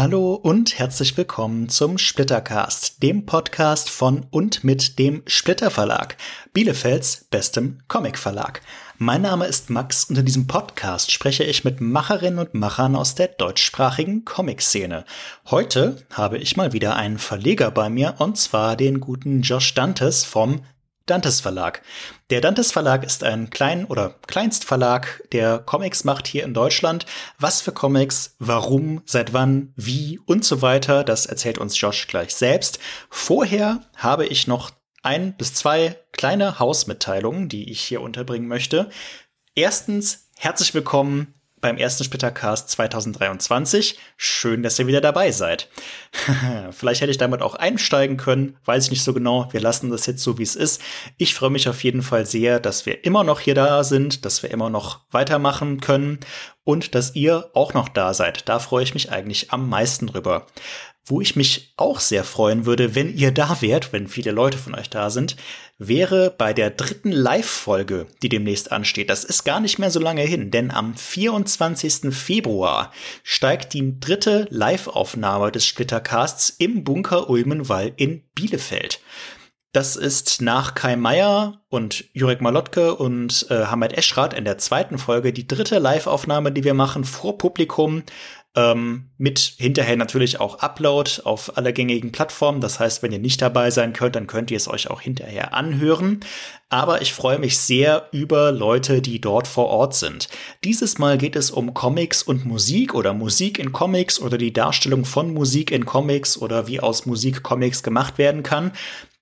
Hallo und herzlich willkommen zum Splittercast, dem Podcast von und mit dem Splitter Verlag, Bielefelds bestem Comic Verlag. Mein Name ist Max und in diesem Podcast spreche ich mit Macherinnen und Machern aus der deutschsprachigen Comic-Szene. Heute habe ich mal wieder einen Verleger bei mir und zwar den guten Josh Dantes vom Dantes Verlag. Der Dantes Verlag ist ein Klein- oder Kleinstverlag, der Comics macht hier in Deutschland. Was für Comics, warum, seit wann, wie und so weiter, das erzählt uns Josh gleich selbst. Vorher habe ich noch ein bis zwei kleine Hausmitteilungen, die ich hier unterbringen möchte. Erstens, herzlich willkommen beim ersten Splittercast 2023. Schön, dass ihr wieder dabei seid. Vielleicht hätte ich damit auch einsteigen können, weiß ich nicht so genau. Wir lassen das jetzt so, wie es ist. Ich freue mich auf jeden Fall sehr, dass wir immer noch hier da sind, dass wir immer noch weitermachen können und dass ihr auch noch da seid. Da freue ich mich eigentlich am meisten drüber. Wo ich mich auch sehr freuen würde, wenn ihr da wärt, wenn viele Leute von euch da sind, wäre bei der dritten Live-Folge, die demnächst ansteht. Das ist gar nicht mehr so lange hin, denn am 24. Februar steigt die dritte Live-Aufnahme des Splittercasts im Bunker Ulmenwall in Bielefeld. Das ist nach Kai Meier und Jurek Malotke und äh, Hamid Eschrat in der zweiten Folge die dritte Live-Aufnahme, die wir machen vor Publikum ähm, mit hinterher natürlich auch Upload auf alle gängigen Plattformen. Das heißt, wenn ihr nicht dabei sein könnt, dann könnt ihr es euch auch hinterher anhören. Aber ich freue mich sehr über Leute, die dort vor Ort sind. Dieses Mal geht es um Comics und Musik oder Musik in Comics oder die Darstellung von Musik in Comics oder wie aus Musik Comics gemacht werden kann.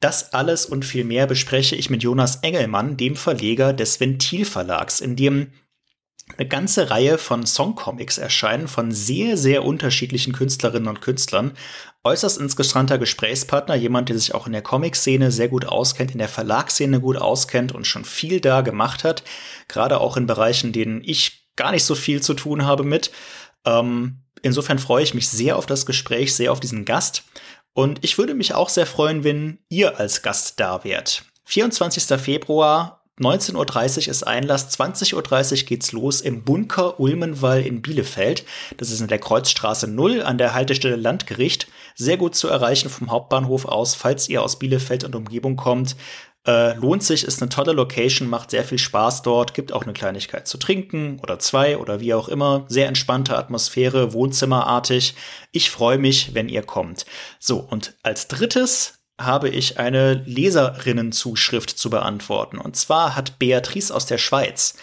Das alles und viel mehr bespreche ich mit Jonas Engelmann, dem Verleger des Ventilverlags, in dem eine ganze Reihe von Songcomics erscheinen von sehr, sehr unterschiedlichen Künstlerinnen und Künstlern. Äußerst interessanter Gesprächspartner, jemand, der sich auch in der Comic-Szene sehr gut auskennt, in der Verlagsszene gut auskennt und schon viel da gemacht hat. Gerade auch in Bereichen, denen ich gar nicht so viel zu tun habe mit. Ähm, insofern freue ich mich sehr auf das Gespräch, sehr auf diesen Gast. Und ich würde mich auch sehr freuen, wenn ihr als Gast da wärt. 24. Februar 19.30 Uhr ist Einlass, 20.30 Uhr geht's los im Bunker Ulmenwall in Bielefeld. Das ist in der Kreuzstraße 0 an der Haltestelle Landgericht. Sehr gut zu erreichen vom Hauptbahnhof aus, falls ihr aus Bielefeld und Umgebung kommt. Äh, lohnt sich, ist eine tolle Location, macht sehr viel Spaß dort, gibt auch eine Kleinigkeit zu trinken oder zwei oder wie auch immer. Sehr entspannte Atmosphäre, wohnzimmerartig. Ich freue mich, wenn ihr kommt. So, und als drittes habe ich eine Leserinnenzuschrift zu beantworten. Und zwar hat Beatrice aus der Schweiz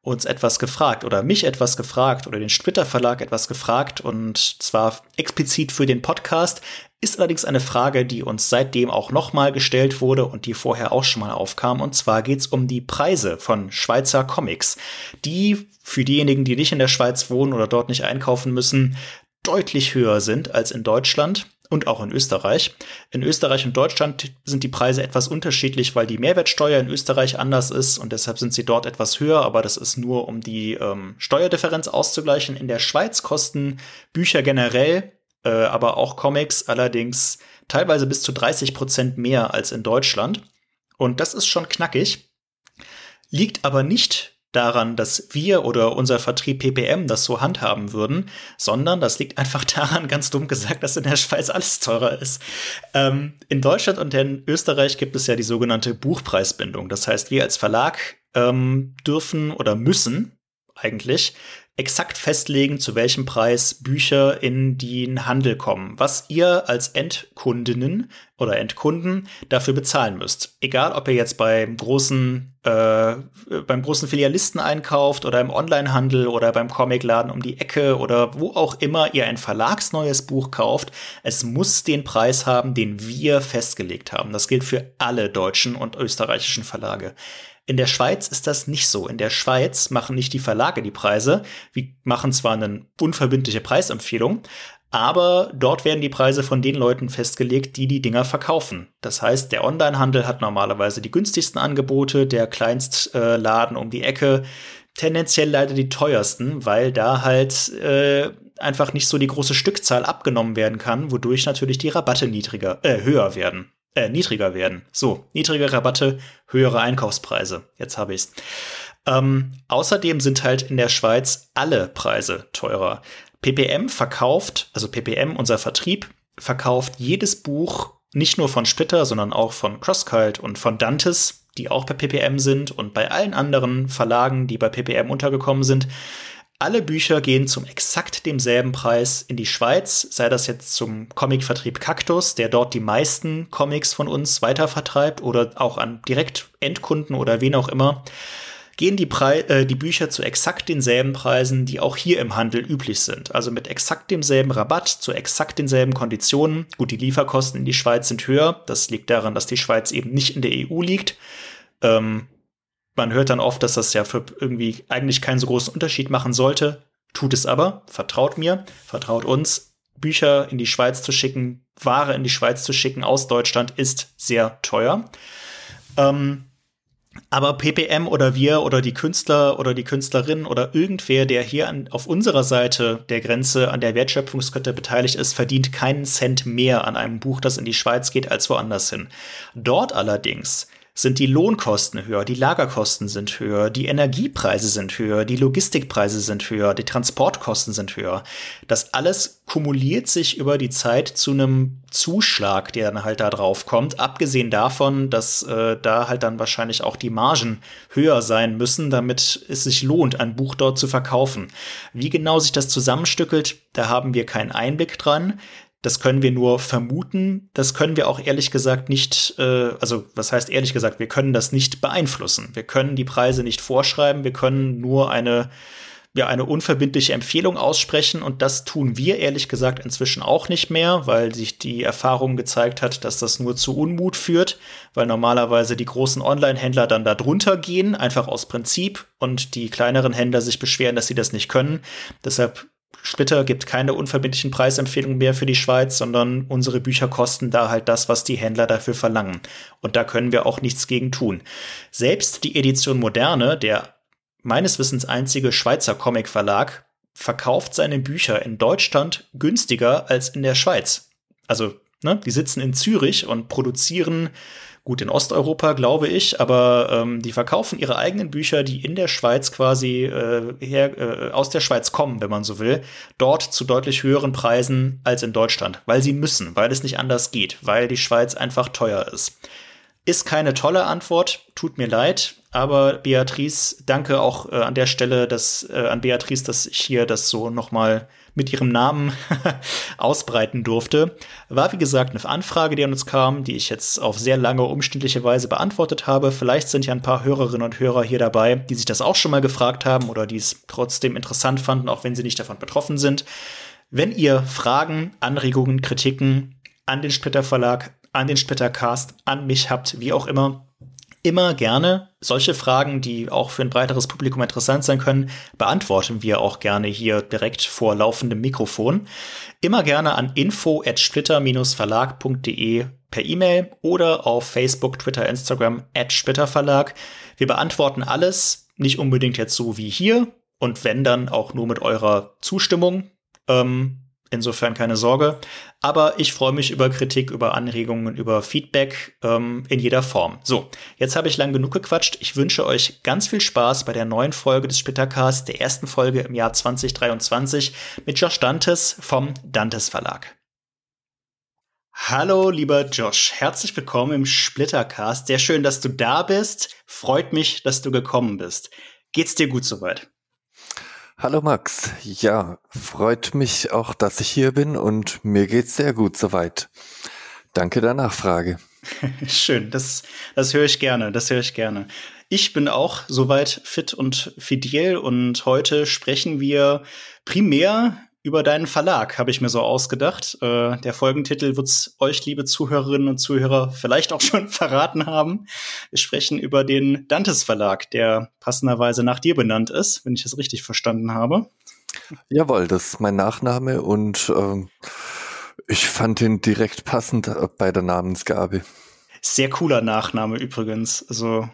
uns etwas gefragt oder mich etwas gefragt oder den Splitter Verlag etwas gefragt und zwar explizit für den Podcast. Ist allerdings eine Frage, die uns seitdem auch nochmal gestellt wurde und die vorher auch schon mal aufkam. Und zwar geht es um die Preise von Schweizer Comics, die für diejenigen, die nicht in der Schweiz wohnen oder dort nicht einkaufen müssen, deutlich höher sind als in Deutschland und auch in Österreich. In Österreich und Deutschland sind die Preise etwas unterschiedlich, weil die Mehrwertsteuer in Österreich anders ist und deshalb sind sie dort etwas höher, aber das ist nur, um die ähm, Steuerdifferenz auszugleichen. In der Schweiz kosten Bücher generell, äh, aber auch Comics allerdings teilweise bis zu 30 Prozent mehr als in Deutschland. Und das ist schon knackig. Liegt aber nicht daran, dass wir oder unser Vertrieb PPM das so handhaben würden, sondern das liegt einfach daran, ganz dumm gesagt, dass in der Schweiz alles teurer ist. Ähm, in Deutschland und in Österreich gibt es ja die sogenannte Buchpreisbindung. Das heißt, wir als Verlag ähm, dürfen oder müssen eigentlich exakt festlegen, zu welchem Preis Bücher in den Handel kommen, was ihr als Endkundinnen oder Endkunden dafür bezahlen müsst. Egal, ob ihr jetzt beim großen, äh, beim großen Filialisten einkauft oder im Onlinehandel oder beim Comicladen um die Ecke oder wo auch immer ihr ein verlagsneues Buch kauft, es muss den Preis haben, den wir festgelegt haben. Das gilt für alle deutschen und österreichischen Verlage. In der Schweiz ist das nicht so. In der Schweiz machen nicht die Verlage die Preise. Wir machen zwar eine unverbindliche Preisempfehlung, aber dort werden die Preise von den Leuten festgelegt, die die Dinger verkaufen. Das heißt, der Onlinehandel hat normalerweise die günstigsten Angebote, der Kleinstladen um die Ecke tendenziell leider die teuersten, weil da halt äh, einfach nicht so die große Stückzahl abgenommen werden kann, wodurch natürlich die Rabatte niedriger, äh, höher werden äh, niedriger werden. So, niedrige Rabatte, höhere Einkaufspreise. Jetzt habe ich's. Ähm, außerdem sind halt in der Schweiz alle Preise teurer. PPM verkauft, also PPM, unser Vertrieb, verkauft jedes Buch nicht nur von Splitter, sondern auch von CrossCult und von Dantes, die auch bei PPM sind und bei allen anderen Verlagen, die bei PPM untergekommen sind. Alle Bücher gehen zum exakt demselben Preis in die Schweiz, sei das jetzt zum Comicvertrieb Cactus, der dort die meisten Comics von uns weitervertreibt oder auch an direkt Endkunden oder wen auch immer gehen die, Pre äh, die Bücher zu exakt denselben Preisen, die auch hier im Handel üblich sind. Also mit exakt demselben Rabatt, zu exakt denselben Konditionen. Gut, die Lieferkosten in die Schweiz sind höher. Das liegt daran, dass die Schweiz eben nicht in der EU liegt. Ähm, man hört dann oft, dass das ja für irgendwie eigentlich keinen so großen Unterschied machen sollte. Tut es aber. Vertraut mir, vertraut uns. Bücher in die Schweiz zu schicken, Ware in die Schweiz zu schicken aus Deutschland ist sehr teuer. Ähm, aber PPM oder wir oder die Künstler oder die Künstlerin oder irgendwer, der hier an, auf unserer Seite der Grenze an der Wertschöpfungskette beteiligt ist, verdient keinen Cent mehr an einem Buch, das in die Schweiz geht, als woanders hin. Dort allerdings sind die Lohnkosten höher, die Lagerkosten sind höher, die Energiepreise sind höher, die Logistikpreise sind höher, die Transportkosten sind höher. Das alles kumuliert sich über die Zeit zu einem Zuschlag, der dann halt da drauf kommt. Abgesehen davon, dass äh, da halt dann wahrscheinlich auch die Margen höher sein müssen, damit es sich lohnt, ein Buch dort zu verkaufen. Wie genau sich das zusammenstückelt, da haben wir keinen Einblick dran. Das können wir nur vermuten. Das können wir auch ehrlich gesagt nicht, äh, also was heißt ehrlich gesagt, wir können das nicht beeinflussen. Wir können die Preise nicht vorschreiben. Wir können nur eine, ja, eine unverbindliche Empfehlung aussprechen. Und das tun wir ehrlich gesagt inzwischen auch nicht mehr, weil sich die Erfahrung gezeigt hat, dass das nur zu Unmut führt, weil normalerweise die großen Online-Händler dann da drunter gehen, einfach aus Prinzip, und die kleineren Händler sich beschweren, dass sie das nicht können. Deshalb Splitter gibt keine unverbindlichen Preisempfehlungen mehr für die Schweiz, sondern unsere Bücher kosten da halt das, was die Händler dafür verlangen. Und da können wir auch nichts gegen tun. Selbst die Edition Moderne, der meines Wissens einzige Schweizer Comicverlag, verkauft seine Bücher in Deutschland günstiger als in der Schweiz. Also, ne, die sitzen in Zürich und produzieren gut in Osteuropa, glaube ich, aber ähm, die verkaufen ihre eigenen Bücher, die in der Schweiz quasi äh, her, äh, aus der Schweiz kommen, wenn man so will, dort zu deutlich höheren Preisen als in Deutschland, weil sie müssen, weil es nicht anders geht, weil die Schweiz einfach teuer ist. Ist keine tolle Antwort, tut mir leid, aber Beatrice, danke auch äh, an der Stelle, dass äh, an Beatrice, dass ich hier das so noch mal mit ihrem Namen ausbreiten durfte, war wie gesagt eine Anfrage, die an uns kam, die ich jetzt auf sehr lange umständliche Weise beantwortet habe. Vielleicht sind ja ein paar Hörerinnen und Hörer hier dabei, die sich das auch schon mal gefragt haben oder die es trotzdem interessant fanden, auch wenn sie nicht davon betroffen sind. Wenn ihr Fragen, Anregungen, Kritiken an den Splitter Verlag, an den Splitter Cast, an mich habt, wie auch immer, immer gerne. Solche Fragen, die auch für ein breiteres Publikum interessant sein können, beantworten wir auch gerne hier direkt vor laufendem Mikrofon. Immer gerne an info at splitter-verlag.de per E-Mail oder auf Facebook, Twitter, Instagram at splitterverlag. Wir beantworten alles, nicht unbedingt jetzt so wie hier und wenn dann auch nur mit eurer Zustimmung. Ähm, Insofern keine Sorge. Aber ich freue mich über Kritik, über Anregungen, über Feedback ähm, in jeder Form. So, jetzt habe ich lang genug gequatscht. Ich wünsche euch ganz viel Spaß bei der neuen Folge des Splittercasts, der ersten Folge im Jahr 2023 mit Josh Dantes vom Dantes Verlag. Hallo, lieber Josh. Herzlich willkommen im Splittercast. Sehr schön, dass du da bist. Freut mich, dass du gekommen bist. Geht's dir gut soweit? Hallo Max. Ja, freut mich auch, dass ich hier bin und mir geht's sehr gut soweit. Danke der Nachfrage. Schön, das, das höre ich gerne, das höre ich gerne. Ich bin auch soweit fit und fidel und heute sprechen wir primär über deinen Verlag, habe ich mir so ausgedacht. Äh, der Folgentitel wird's euch, liebe Zuhörerinnen und Zuhörer, vielleicht auch schon verraten haben. Wir sprechen über den Dantes Verlag, der passenderweise nach dir benannt ist, wenn ich das richtig verstanden habe. Jawohl, das ist mein Nachname und ähm, ich fand ihn direkt passend bei der Namensgabe. Sehr cooler Nachname übrigens. Also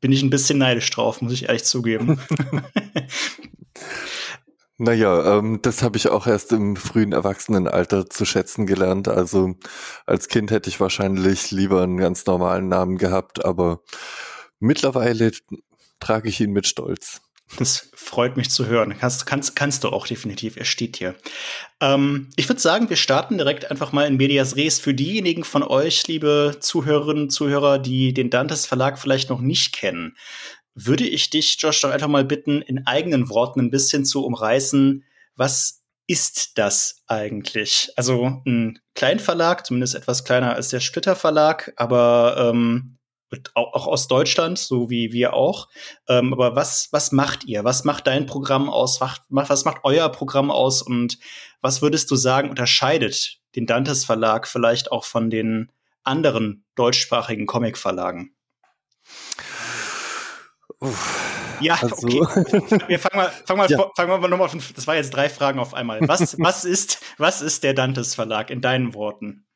bin ich ein bisschen neidisch drauf, muss ich ehrlich zugeben. Naja, ähm, das habe ich auch erst im frühen Erwachsenenalter zu schätzen gelernt. Also als Kind hätte ich wahrscheinlich lieber einen ganz normalen Namen gehabt, aber mittlerweile trage ich ihn mit Stolz. Das freut mich zu hören. Kannst, kannst, kannst du auch definitiv. Er steht hier. Ähm, ich würde sagen, wir starten direkt einfach mal in Medias Res. Für diejenigen von euch, liebe Zuhörerinnen und Zuhörer, die den Dantes Verlag vielleicht noch nicht kennen, würde ich dich, Josh, doch einfach mal bitten, in eigenen Worten ein bisschen zu umreißen, was ist das eigentlich? Also ein Kleinverlag, zumindest etwas kleiner als der Splitter Verlag, aber ähm, auch aus Deutschland, so wie wir auch. Ähm, aber was, was macht ihr? Was macht dein Programm aus? Was, macht euer Programm aus? Und was würdest du sagen, unterscheidet den Dantes Verlag vielleicht auch von den anderen deutschsprachigen Comic-Verlagen? Ja, also. okay. Wir fangen mal, fangen mal, ja. fangen wir nochmal von, das war jetzt drei Fragen auf einmal. Was, was ist, was ist der Dantes Verlag in deinen Worten?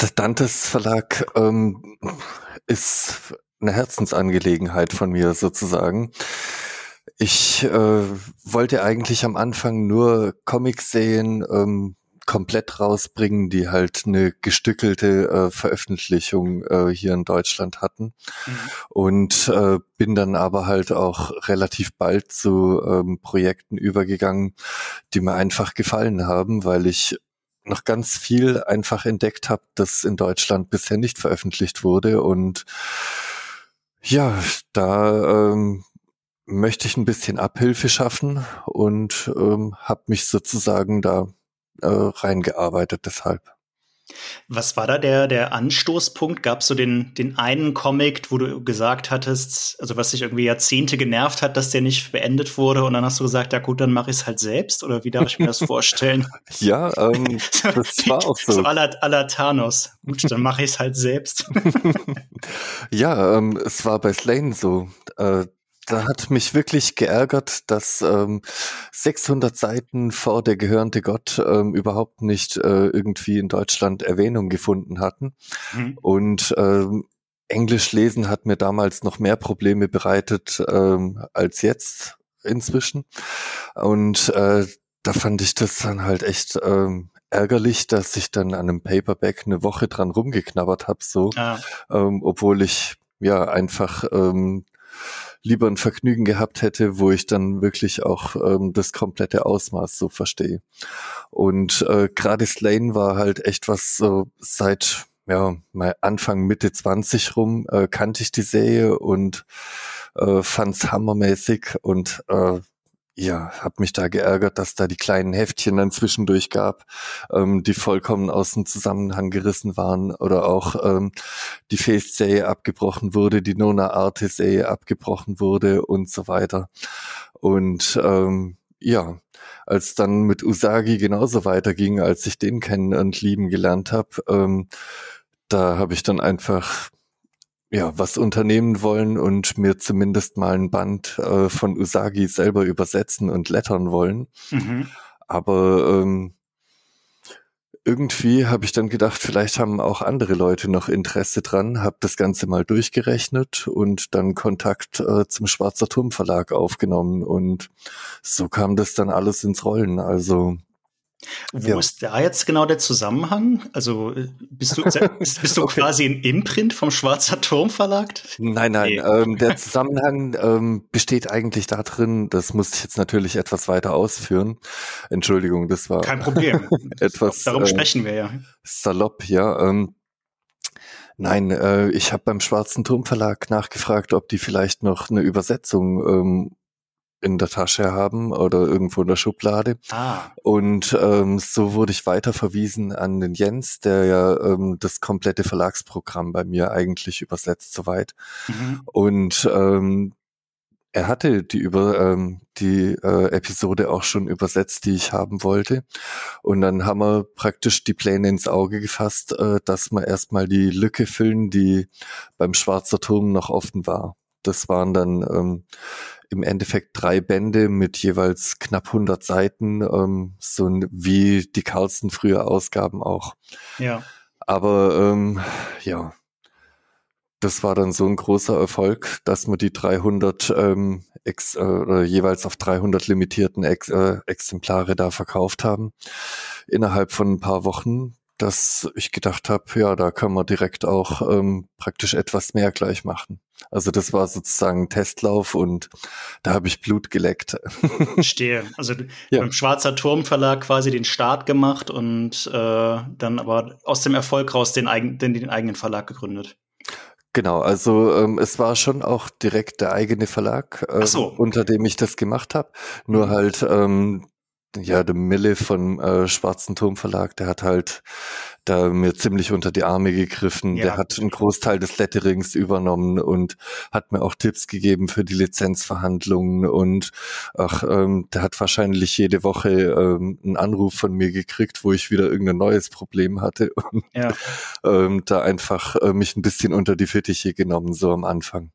Der Dantes Verlag ähm, ist eine Herzensangelegenheit von mir sozusagen. Ich äh, wollte eigentlich am Anfang nur Comics sehen, ähm, komplett rausbringen, die halt eine gestückelte äh, Veröffentlichung äh, hier in Deutschland hatten. Mhm. Und äh, bin dann aber halt auch relativ bald zu ähm, Projekten übergegangen, die mir einfach gefallen haben, weil ich noch ganz viel einfach entdeckt habe, das in Deutschland bisher nicht veröffentlicht wurde. Und ja, da ähm, möchte ich ein bisschen Abhilfe schaffen und ähm, habe mich sozusagen da äh, reingearbeitet deshalb. Was war da der, der Anstoßpunkt? Gab es so den, den einen Comic, wo du gesagt hattest, also was sich irgendwie Jahrzehnte genervt hat, dass der nicht beendet wurde und dann hast du gesagt, ja gut, dann mache ich es halt selbst oder wie darf ich mir das vorstellen? ja, ähm, das war auch so. So à la, à la Thanos. Gut, dann mache ich es halt selbst. ja, ähm, es war bei Slane so. Äh, da hat mich wirklich geärgert, dass ähm, 600 Seiten vor der gehörnte Gott ähm, überhaupt nicht äh, irgendwie in Deutschland Erwähnung gefunden hatten. Mhm. Und ähm, Englisch lesen hat mir damals noch mehr Probleme bereitet ähm, als jetzt inzwischen. Und äh, da fand ich das dann halt echt ähm, ärgerlich, dass ich dann an einem Paperback eine Woche dran rumgeknabbert habe, so, ah. ähm, obwohl ich ja einfach ähm, lieber ein Vergnügen gehabt hätte, wo ich dann wirklich auch ähm, das komplette Ausmaß so verstehe. Und äh, gerade Slane war halt echt was so seit ja, mal Anfang, Mitte 20 rum äh, kannte ich die Serie und äh, fand's hammermäßig und äh, ja, habe mich da geärgert, dass da die kleinen Heftchen dann zwischendurch gab, ähm, die vollkommen aus dem Zusammenhang gerissen waren oder auch ähm, die Face-Serie abgebrochen wurde, die Nona Arte-Serie abgebrochen wurde und so weiter. Und ähm, ja, als dann mit Usagi genauso weiterging, als ich den kennen und lieben gelernt habe, ähm, da habe ich dann einfach ja, was unternehmen wollen und mir zumindest mal ein Band äh, von Usagi selber übersetzen und lettern wollen. Mhm. Aber ähm, irgendwie habe ich dann gedacht, vielleicht haben auch andere Leute noch Interesse dran, habe das Ganze mal durchgerechnet und dann Kontakt äh, zum Schwarzer Turm Verlag aufgenommen und so kam das dann alles ins Rollen. Also wo ja. ist da jetzt genau der Zusammenhang? Also äh, bist du, bist, du okay. quasi ein Imprint vom Schwarzer Turm Verlag? Nein, nein. Nee. Ähm, der Zusammenhang ähm, besteht eigentlich darin, das muss ich jetzt natürlich etwas weiter ausführen. Entschuldigung, das war kein Problem. etwas. Darum äh, sprechen wir ja. Salopp, ja. Ähm, Nein, äh, ich habe beim Schwarzen Turm Verlag nachgefragt, ob die vielleicht noch eine Übersetzung ähm, in der Tasche haben oder irgendwo in der Schublade. Ah. Und ähm, so wurde ich weiter verwiesen an den Jens, der ja ähm, das komplette Verlagsprogramm bei mir eigentlich übersetzt soweit. Mhm. Und ähm, er hatte die über ähm, die äh, Episode auch schon übersetzt, die ich haben wollte. Und dann haben wir praktisch die Pläne ins Auge gefasst, äh, dass wir erstmal die Lücke füllen, die beim Schwarzer Turm noch offen war. Das waren dann ähm, im Endeffekt drei Bände mit jeweils knapp 100 Seiten, ähm, so wie die Carlson früher Ausgaben auch. Ja. Aber ähm, ja, das war dann so ein großer Erfolg, dass wir die 300 ähm, ex, äh, jeweils auf 300 limitierten ex, äh, Exemplare da verkauft haben innerhalb von ein paar Wochen dass ich gedacht habe, ja, da kann man direkt auch ähm, praktisch etwas mehr gleich machen. Also das war sozusagen ein Testlauf und da habe ich Blut geleckt. Verstehe. Also ja. beim Schwarzer Turm Verlag quasi den Start gemacht und äh, dann aber aus dem Erfolg raus den, eigen, den, den eigenen Verlag gegründet. Genau, also ähm, es war schon auch direkt der eigene Verlag, äh, so. unter dem ich das gemacht habe. Nur mhm. halt ähm, ja, der Mille von äh, Schwarzen Turm Verlag, der hat halt da mir ziemlich unter die Arme gegriffen. Ja. Der hat einen Großteil des Letterings übernommen und hat mir auch Tipps gegeben für die Lizenzverhandlungen und ach, ähm, der hat wahrscheinlich jede Woche ähm, einen Anruf von mir gekriegt, wo ich wieder irgendein neues Problem hatte und ja. ähm, da einfach äh, mich ein bisschen unter die Fittiche genommen, so am Anfang.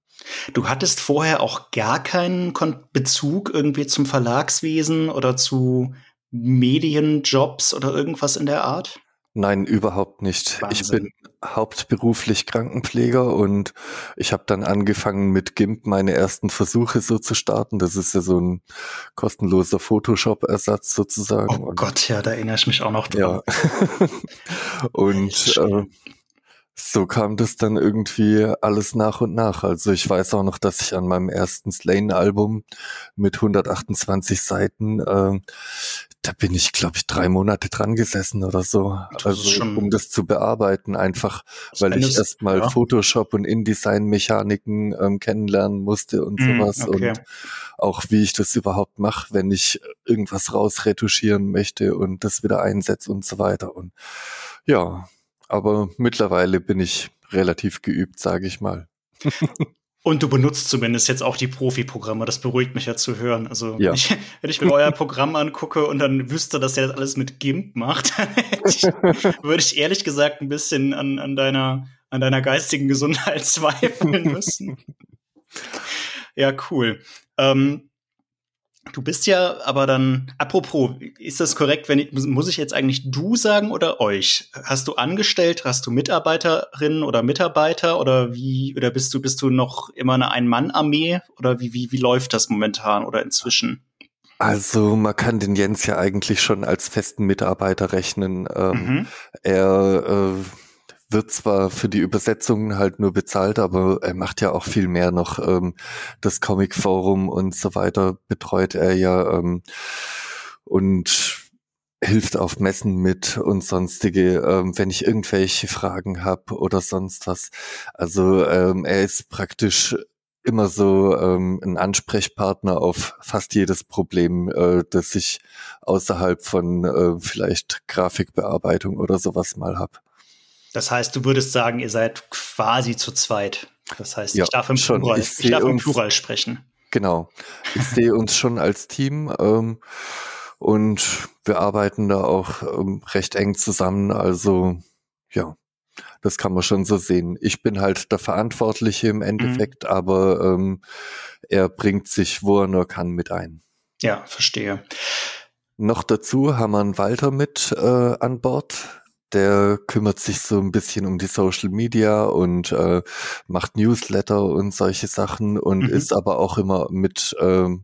Du hattest vorher auch gar keinen Bezug irgendwie zum Verlagswesen oder zu Medienjobs oder irgendwas in der Art? Nein, überhaupt nicht. Wahnsinn. Ich bin hauptberuflich Krankenpfleger und ich habe dann angefangen mit GIMP meine ersten Versuche so zu starten. Das ist ja so ein kostenloser Photoshop-Ersatz sozusagen. Oh Gott, ja, da erinnere ich mich auch noch dran. Ja. und äh, so kam das dann irgendwie alles nach und nach. Also ich weiß auch noch, dass ich an meinem ersten Slane-Album mit 128 Seiten, äh, da bin ich, glaube ich, drei Monate dran gesessen oder so, also um das zu bearbeiten, einfach weil ich erstmal ja. Photoshop und InDesign-Mechaniken ähm, kennenlernen musste und mm, sowas okay. und auch wie ich das überhaupt mache, wenn ich irgendwas rausretuschieren möchte und das wieder einsetze und so weiter. Und ja, aber mittlerweile bin ich relativ geübt, sage ich mal. Und du benutzt zumindest jetzt auch die Profi-Programme. Das beruhigt mich ja zu hören. Also, ja. wenn, ich, wenn ich mir euer Programm angucke und dann wüsste, dass er das alles mit GIMP macht, ich, würde ich ehrlich gesagt ein bisschen an, an, deiner, an deiner geistigen Gesundheit zweifeln müssen. ja, cool. Ähm, Du bist ja aber dann, apropos, ist das korrekt, wenn ich, muss ich jetzt eigentlich du sagen oder euch? Hast du angestellt, hast du Mitarbeiterinnen oder Mitarbeiter oder wie, oder bist du, bist du noch immer eine Ein-Mann-Armee oder wie, wie, wie läuft das momentan oder inzwischen? Also man kann den Jens ja eigentlich schon als festen Mitarbeiter rechnen. Ähm, mhm. Er äh, wird zwar für die Übersetzungen halt nur bezahlt, aber er macht ja auch viel mehr noch. Ähm, das Comic Forum und so weiter betreut er ja ähm, und hilft auf Messen mit und sonstige, ähm, wenn ich irgendwelche Fragen habe oder sonst was. Also ähm, er ist praktisch immer so ähm, ein Ansprechpartner auf fast jedes Problem, äh, das ich außerhalb von äh, vielleicht Grafikbearbeitung oder sowas mal hab. Das heißt, du würdest sagen, ihr seid quasi zu zweit. Das heißt, ja, ich darf im schon. Plural, ich, ich darf im Plural sprechen. Genau. Ich sehe uns schon als Team ähm, und wir arbeiten da auch ähm, recht eng zusammen. Also ja, das kann man schon so sehen. Ich bin halt der Verantwortliche im Endeffekt, mhm. aber ähm, er bringt sich, wo er nur kann, mit ein. Ja, verstehe. Noch dazu haben wir einen Walter mit äh, an Bord der kümmert sich so ein bisschen um die Social Media und äh, macht Newsletter und solche Sachen und mhm. ist aber auch immer mit ähm,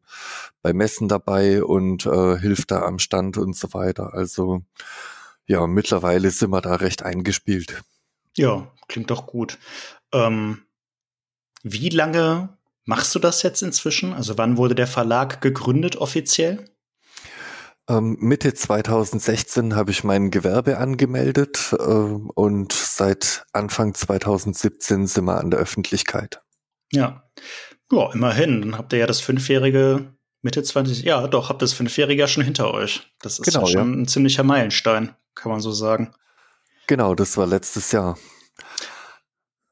bei Messen dabei und äh, hilft da am Stand und so weiter. Also ja, mittlerweile sind wir da recht eingespielt. Ja, klingt doch gut. Ähm, wie lange machst du das jetzt inzwischen? Also wann wurde der Verlag gegründet offiziell? Ähm, Mitte 2016 habe ich mein Gewerbe angemeldet äh, und seit Anfang 2017 sind wir an der Öffentlichkeit. Ja. Ja, immerhin. Dann habt ihr ja das fünfjährige, Mitte 20, ja, doch, habt das fünfjährige ja schon hinter euch. Das ist genau, ja schon ja. ein ziemlicher Meilenstein, kann man so sagen. Genau, das war letztes Jahr.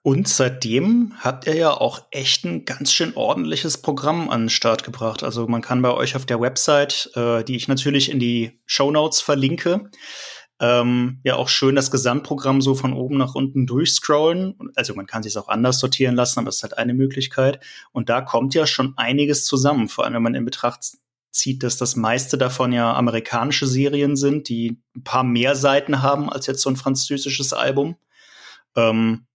Und seitdem habt ihr ja auch echt ein ganz schön ordentliches Programm an den Start gebracht. Also man kann bei euch auf der Website, äh, die ich natürlich in die Show Notes verlinke, ähm, ja auch schön das Gesamtprogramm so von oben nach unten durchscrollen. Also man kann sich auch anders sortieren lassen, aber das ist halt eine Möglichkeit. Und da kommt ja schon einiges zusammen, vor allem wenn man in Betracht zieht, dass das meiste davon ja amerikanische Serien sind, die ein paar mehr Seiten haben als jetzt so ein französisches Album. Ähm,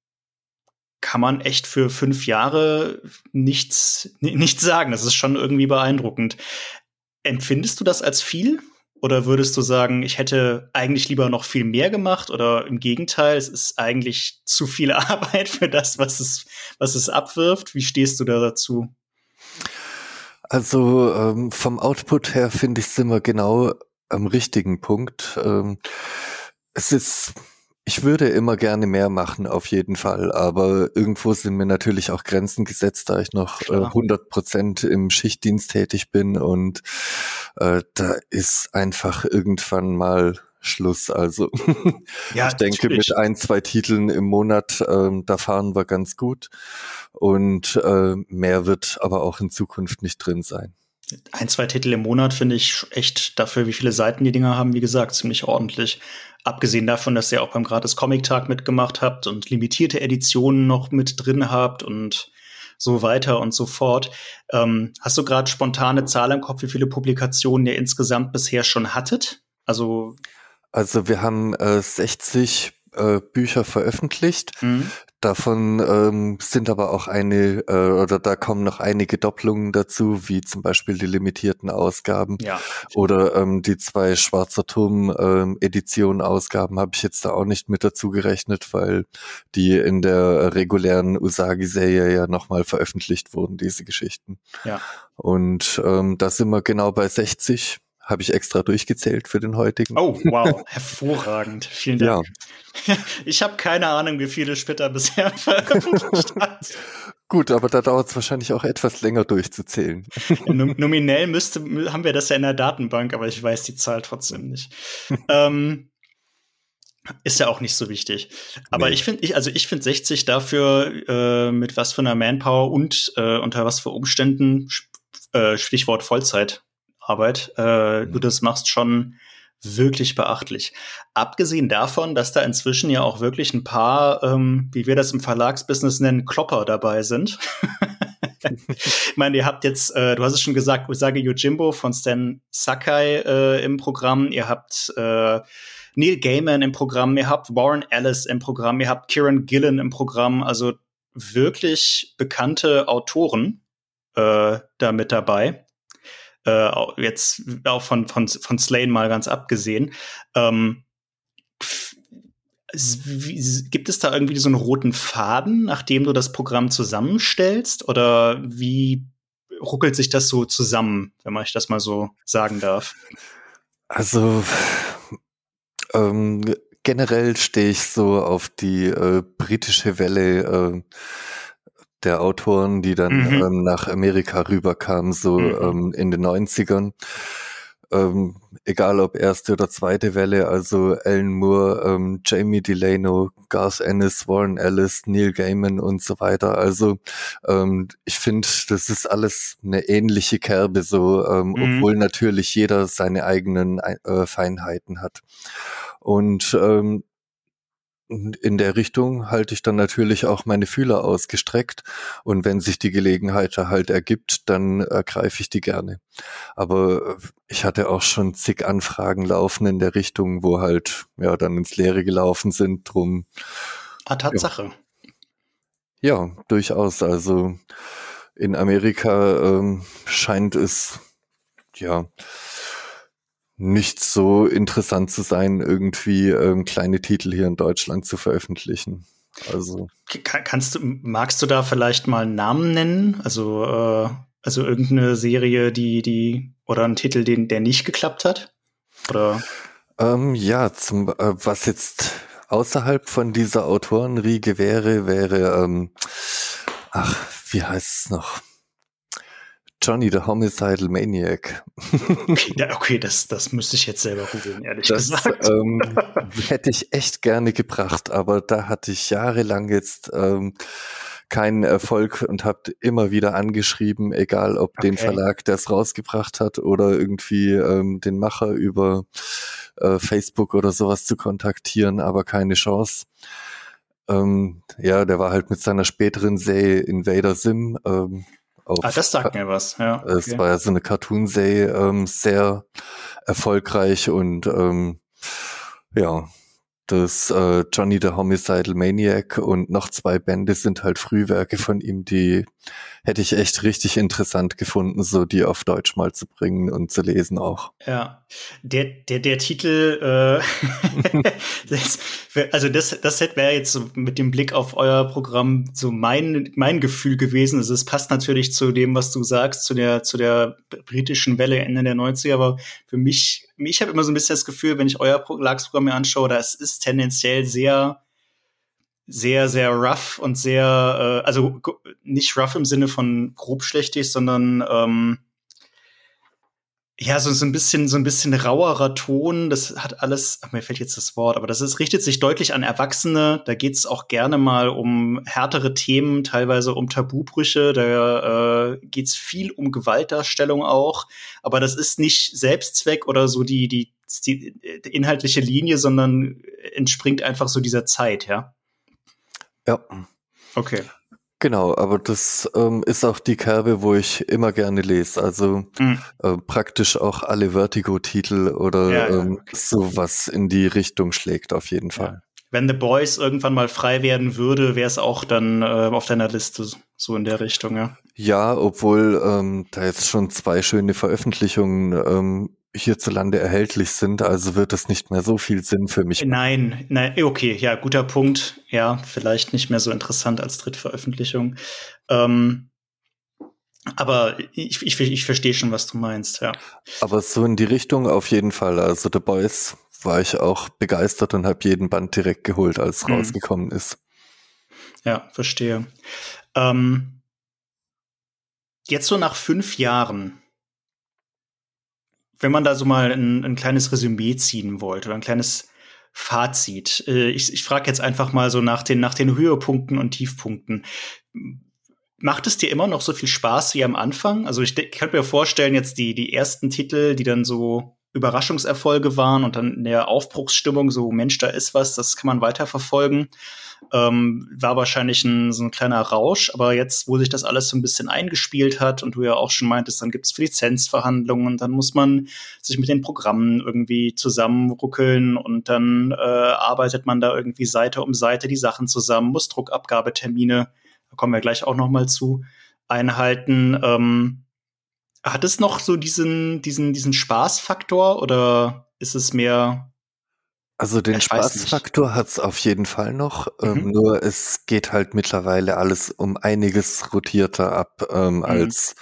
kann man echt für fünf Jahre nichts, nichts sagen. Das ist schon irgendwie beeindruckend. Empfindest du das als viel Oder würdest du sagen, ich hätte eigentlich lieber noch viel mehr gemacht? Oder im Gegenteil, es ist eigentlich zu viel Arbeit für das, was es, was es abwirft? Wie stehst du da dazu? Also ähm, vom Output her finde ich, sind wir genau am richtigen Punkt. Ähm, es ist ich würde immer gerne mehr machen, auf jeden Fall. Aber irgendwo sind mir natürlich auch Grenzen gesetzt, da ich noch äh, 100 Prozent im Schichtdienst tätig bin. Und äh, da ist einfach irgendwann mal Schluss. Also ja, ich denke, natürlich. mit ein, zwei Titeln im Monat, ähm, da fahren wir ganz gut. Und äh, mehr wird aber auch in Zukunft nicht drin sein ein, zwei Titel im Monat finde ich echt dafür, wie viele Seiten die Dinger haben, wie gesagt, ziemlich ordentlich. Abgesehen davon, dass ihr auch beim Gratis Comic Tag mitgemacht habt und limitierte Editionen noch mit drin habt und so weiter und so fort. Ähm, hast du gerade spontane Zahl im Kopf, wie viele Publikationen ihr insgesamt bisher schon hattet? Also also wir haben äh, 60 äh, Bücher veröffentlicht. Mhm. Davon ähm, sind aber auch eine äh, oder da kommen noch einige Doppelungen dazu, wie zum Beispiel die limitierten Ausgaben ja. oder ähm, die zwei Schwarzer Turm ähm, Edition Ausgaben habe ich jetzt da auch nicht mit dazu gerechnet, weil die in der regulären Usagi-Serie ja nochmal veröffentlicht wurden, diese Geschichten. Ja. Und ähm, da sind wir genau bei 60 habe ich extra durchgezählt für den heutigen. Oh, wow, hervorragend. Vielen Dank. Ja. Ich habe keine Ahnung, wie viele Splitter bisher veröffentlicht hat. Gut, aber da dauert es wahrscheinlich auch etwas länger durchzuzählen. Nominell müsste, haben wir das ja in der Datenbank, aber ich weiß die Zahl trotzdem nicht. ähm, ist ja auch nicht so wichtig. Aber nee. ich finde, ich, also ich finde 60 dafür, äh, mit was für einer Manpower und äh, unter was für Umständen, äh, Stichwort Vollzeit, Arbeit, äh, mhm. du das machst, schon wirklich beachtlich. Abgesehen davon, dass da inzwischen ja auch wirklich ein paar, ähm, wie wir das im Verlagsbusiness nennen, Klopper dabei sind. ich meine, ihr habt jetzt, äh, du hast es schon gesagt, Usagi Yojimbo von Stan Sakai äh, im Programm, ihr habt äh, Neil Gaiman im Programm, ihr habt Warren Ellis im Programm, ihr habt Kieran Gillen im Programm, also wirklich bekannte Autoren äh, da mit dabei äh, jetzt auch von, von, von Slane mal ganz abgesehen. Ähm, gibt es da irgendwie so einen roten Faden, nachdem du das Programm zusammenstellst? Oder wie ruckelt sich das so zusammen, wenn man ich das mal so sagen darf? Also ähm, generell stehe ich so auf die äh, britische Welle. Äh, der Autoren, die dann mhm. ähm, nach Amerika rüberkamen, so mhm. ähm, in den 90ern. Ähm, egal ob erste oder zweite Welle, also Alan Moore, ähm, Jamie Delano, Garth Ennis, Warren Ellis, Neil Gaiman und so weiter. Also ähm, ich finde, das ist alles eine ähnliche Kerbe, so ähm, mhm. obwohl natürlich jeder seine eigenen äh, Feinheiten hat. Und ähm, in der Richtung halte ich dann natürlich auch meine Fühler ausgestreckt und wenn sich die Gelegenheit da halt ergibt, dann ergreife ich die gerne. Aber ich hatte auch schon zig Anfragen laufen in der Richtung, wo halt ja dann ins Leere gelaufen sind. Drum. Ah, Tatsache. Ja, ja durchaus. Also in Amerika ähm, scheint es ja nicht so interessant zu sein, irgendwie ähm, kleine Titel hier in Deutschland zu veröffentlichen. Also kannst du, magst du da vielleicht mal einen Namen nennen? Also äh, also irgendeine Serie, die die oder einen Titel, den der nicht geklappt hat? Oder? Ähm, ja, zum äh, was jetzt außerhalb von dieser Autorenriege wäre, wäre ähm, ach, wie heißt es noch? Johnny the Homicidal Maniac. okay, okay, das, das müsste ich jetzt selber googeln, ehrlich das, gesagt. Ähm, hätte ich echt gerne gebracht, aber da hatte ich jahrelang jetzt ähm, keinen Erfolg und habe immer wieder angeschrieben, egal ob okay. den Verlag, der es rausgebracht hat, oder irgendwie ähm, den Macher über äh, Facebook oder sowas zu kontaktieren, aber keine Chance. Ähm, ja, der war halt mit seiner späteren Serie Invader Sim ähm, auf, ah, das sagt mir was, ja. Okay. Es war ja so eine Cartoon-Serie, ähm, sehr erfolgreich und ähm, ja, das äh, Johnny the Homicidal Maniac und noch zwei Bände sind halt Frühwerke von ihm, die hätte ich echt richtig interessant gefunden, so die auf Deutsch mal zu bringen und zu lesen auch. Ja, der, der, der Titel, äh, das, also das, das wäre jetzt so mit dem Blick auf euer Programm so mein, mein Gefühl gewesen. Also es passt natürlich zu dem, was du sagst, zu der, zu der britischen Welle Ende der 90er, aber für mich, ich habe immer so ein bisschen das Gefühl, wenn ich euer Lagsprogramm mir anschaue, das ist tendenziell sehr, sehr, sehr rough und sehr, äh, also nicht rough im Sinne von grobschlächtig, sondern ähm, ja, so, so ein bisschen, so ein bisschen rauerer Ton. Das hat alles, ach, mir fällt jetzt das Wort, aber das ist, richtet sich deutlich an Erwachsene. Da geht es auch gerne mal um härtere Themen, teilweise um Tabubrüche. Da äh, geht es viel um Gewaltdarstellung auch. Aber das ist nicht Selbstzweck oder so die, die, die, die inhaltliche Linie, sondern entspringt einfach so dieser Zeit, ja. Ja. Okay. Genau, aber das ähm, ist auch die Kerbe, wo ich immer gerne lese. Also mhm. äh, praktisch auch alle Vertigo-Titel oder ja, ja, ähm, okay. sowas in die Richtung schlägt auf jeden Fall. Ja. Wenn The Boys irgendwann mal frei werden würde, wäre es auch dann äh, auf deiner Liste so in der Richtung, ja. Ja, obwohl ähm, da jetzt schon zwei schöne Veröffentlichungen ähm, hierzulande erhältlich sind, also wird es nicht mehr so viel Sinn für mich. Nein, nein, eh, okay, ja, guter Punkt. Ja, vielleicht nicht mehr so interessant als Drittveröffentlichung. Ähm, aber ich, ich, ich verstehe schon, was du meinst, ja. Aber so in die Richtung auf jeden Fall. Also The Boys war ich auch begeistert und habe jeden Band direkt geholt, als mhm. rausgekommen ist. Ja, verstehe. Ähm, jetzt so nach fünf Jahren, wenn man da so mal ein, ein kleines Resümee ziehen wollte oder ein kleines Fazit. Äh, ich, ich frage jetzt einfach mal so nach den, nach den Höhepunkten und Tiefpunkten. Macht es dir immer noch so viel Spaß wie am Anfang? Also ich, ich könnte mir vorstellen, jetzt die, die ersten Titel, die dann so Überraschungserfolge waren und dann in der Aufbruchsstimmung so, Mensch, da ist was, das kann man weiterverfolgen. Ähm, war wahrscheinlich ein, so ein kleiner Rausch, aber jetzt, wo sich das alles so ein bisschen eingespielt hat und du ja auch schon meintest, dann gibt es Lizenzverhandlungen und dann muss man sich mit den Programmen irgendwie zusammenruckeln und dann äh, arbeitet man da irgendwie Seite um Seite die Sachen zusammen, muss Druckabgabetermine, da kommen wir gleich auch noch mal zu, einhalten. Ähm, hat es noch so diesen, diesen, diesen Spaßfaktor oder ist es mehr also den Spaßfaktor hat's auf jeden Fall noch, ähm, mhm. nur es geht halt mittlerweile alles um einiges rotierter ab ähm, mhm. als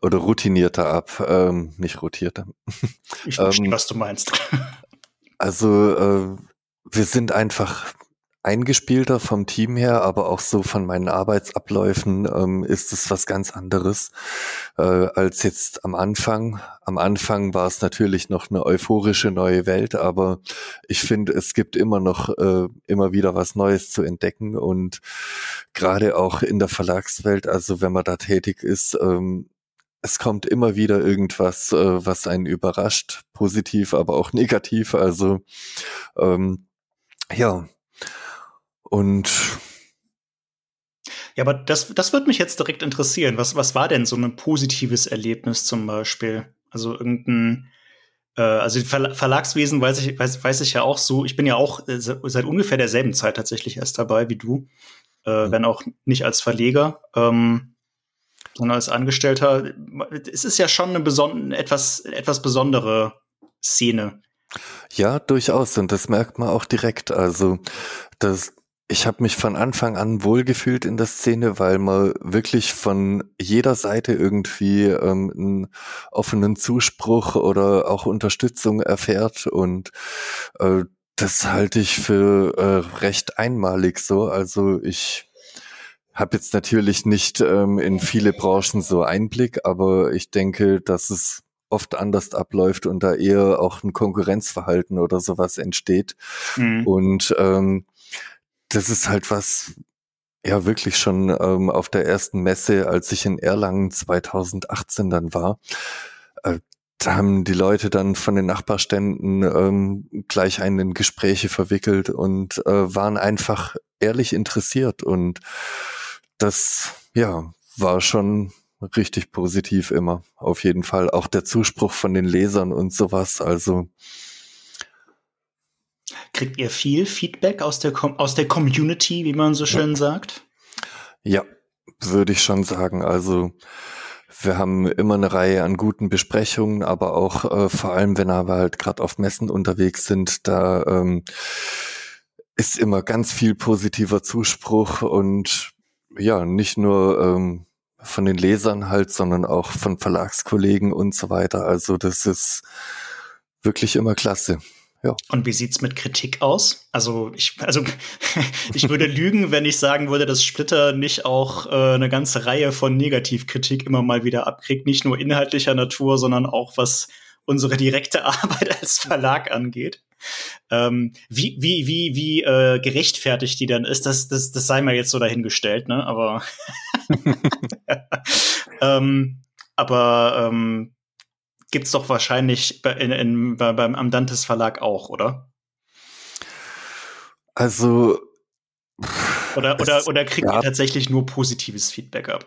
oder routinierter ab, ähm, nicht rotierter. Ich verstehe, ähm, was du meinst. Also äh, wir sind einfach eingespielter vom Team her, aber auch so von meinen Arbeitsabläufen ähm, ist es was ganz anderes äh, als jetzt am Anfang. Am Anfang war es natürlich noch eine euphorische neue Welt, aber ich finde, es gibt immer noch äh, immer wieder was Neues zu entdecken und gerade auch in der Verlagswelt, also wenn man da tätig ist, ähm, es kommt immer wieder irgendwas, äh, was einen überrascht, positiv, aber auch negativ. Also ähm, ja, und ja, aber das, das würde mich jetzt direkt interessieren. Was, was war denn so ein positives Erlebnis zum Beispiel? Also irgendein, äh, also Ver Verlagswesen weiß ich, weiß, weiß ich ja auch so. Ich bin ja auch äh, seit ungefähr derselben Zeit tatsächlich erst dabei wie du, äh, mhm. wenn auch nicht als Verleger, ähm, sondern als Angestellter. Es ist ja schon eine beson etwas, etwas besondere Szene. Ja, durchaus. Und das merkt man auch direkt. Also, das, ich habe mich von Anfang an wohlgefühlt in der Szene, weil man wirklich von jeder Seite irgendwie ähm, einen offenen Zuspruch oder auch Unterstützung erfährt und äh, das halte ich für äh, recht einmalig so. Also ich habe jetzt natürlich nicht ähm, in viele Branchen so Einblick, aber ich denke, dass es oft anders abläuft und da eher auch ein Konkurrenzverhalten oder sowas entsteht. Mhm. Und ähm, das ist halt was, ja wirklich schon ähm, auf der ersten Messe, als ich in Erlangen 2018 dann war. Äh, da haben die Leute dann von den Nachbarständen ähm, gleich einen in Gespräche verwickelt und äh, waren einfach ehrlich interessiert und das ja war schon richtig positiv immer auf jeden Fall auch der Zuspruch von den Lesern und sowas also Kriegt ihr viel Feedback aus der, Com aus der Community, wie man so schön sagt? Ja, würde ich schon sagen. Also wir haben immer eine Reihe an guten Besprechungen, aber auch äh, vor allem, wenn wir halt gerade auf Messen unterwegs sind, da ähm, ist immer ganz viel positiver Zuspruch und ja, nicht nur ähm, von den Lesern halt, sondern auch von Verlagskollegen und so weiter. Also das ist wirklich immer klasse. Ja. Und wie sieht's mit Kritik aus? Also ich, also ich würde lügen, wenn ich sagen würde, dass Splitter nicht auch äh, eine ganze Reihe von Negativkritik immer mal wieder abkriegt, nicht nur inhaltlicher Natur, sondern auch was unsere direkte Arbeit als Verlag angeht. Ähm, wie wie wie wie äh, gerechtfertigt die dann ist, das das das sei mal jetzt so dahingestellt, ne? Aber ähm, aber ähm, gibt's doch wahrscheinlich in, in, bei, beim Amdantes Verlag auch, oder? Also oder oder oder kriegt ja. ihr tatsächlich nur positives Feedback ab?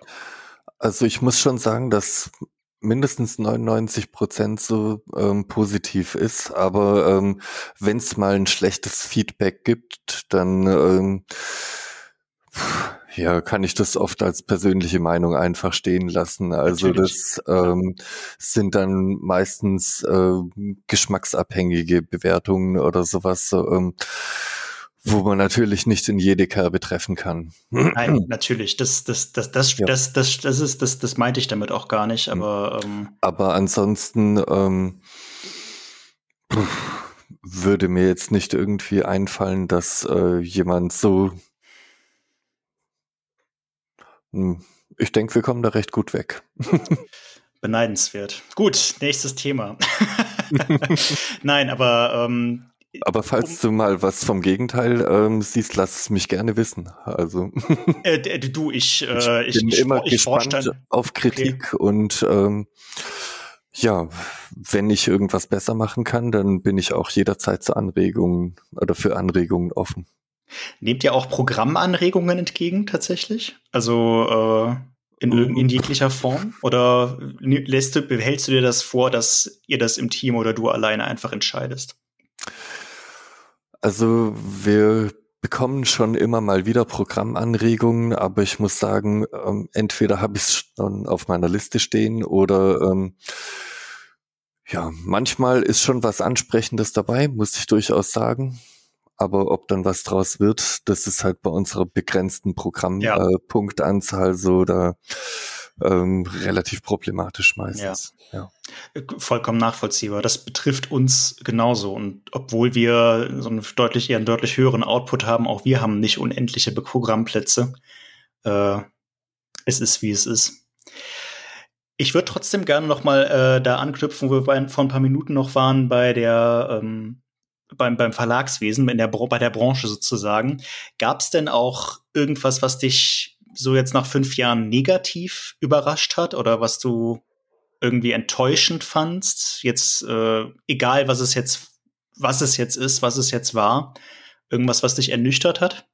Also ich muss schon sagen, dass mindestens 99 Prozent so ähm, positiv ist. Aber ähm, wenn es mal ein schlechtes Feedback gibt, dann ähm, ja, kann ich das oft als persönliche Meinung einfach stehen lassen. Also Natürlich. das ähm, sind dann meistens äh, geschmacksabhängige Bewertungen oder sowas. So, ähm, wo man natürlich nicht in jede Kerbe treffen kann. Nein, natürlich. Das, das, das, das, ja. das, das, das ist, das, das meinte ich damit auch gar nicht. Aber, ähm aber ansonsten ähm, würde mir jetzt nicht irgendwie einfallen, dass äh, jemand so. Hm, ich denke, wir kommen da recht gut weg. Beneidenswert. Gut, nächstes Thema. Nein, aber ähm, aber falls du mal was vom Gegenteil ähm, siehst, lass es mich gerne wissen. Also äh, du, ich, äh, ich bin ich, immer ich, gespannt auf Kritik okay. und ähm, ja, wenn ich irgendwas besser machen kann, dann bin ich auch jederzeit zu Anregungen oder für Anregungen offen. Nehmt ihr auch Programmanregungen entgegen tatsächlich? Also äh, in, in jeglicher Form? Oder lässt du, behältst du dir das vor, dass ihr das im Team oder du alleine einfach entscheidest? Also wir bekommen schon immer mal wieder Programmanregungen, aber ich muss sagen, ähm, entweder habe ich es schon auf meiner Liste stehen oder ähm, ja, manchmal ist schon was Ansprechendes dabei, muss ich durchaus sagen. Aber ob dann was draus wird, das ist halt bei unserer begrenzten Programmpunktanzahl ja. äh, so, da ähm, relativ problematisch meistens. Ja. ja. Vollkommen nachvollziehbar. Das betrifft uns genauso. Und obwohl wir so einen deutlich eher einen deutlich höheren Output haben, auch wir haben nicht unendliche Programmplätze. Äh, es ist wie es ist. Ich würde trotzdem gerne noch mal äh, da anknüpfen, wo wir vor ein paar Minuten noch waren bei der ähm, beim, beim Verlagswesen, in der, bei der Branche sozusagen. Gab es denn auch irgendwas, was dich so jetzt nach fünf Jahren negativ überrascht hat oder was du irgendwie enttäuschend fandst? Jetzt, äh, egal was es jetzt, was es jetzt ist, was es jetzt war, irgendwas, was dich ernüchtert hat?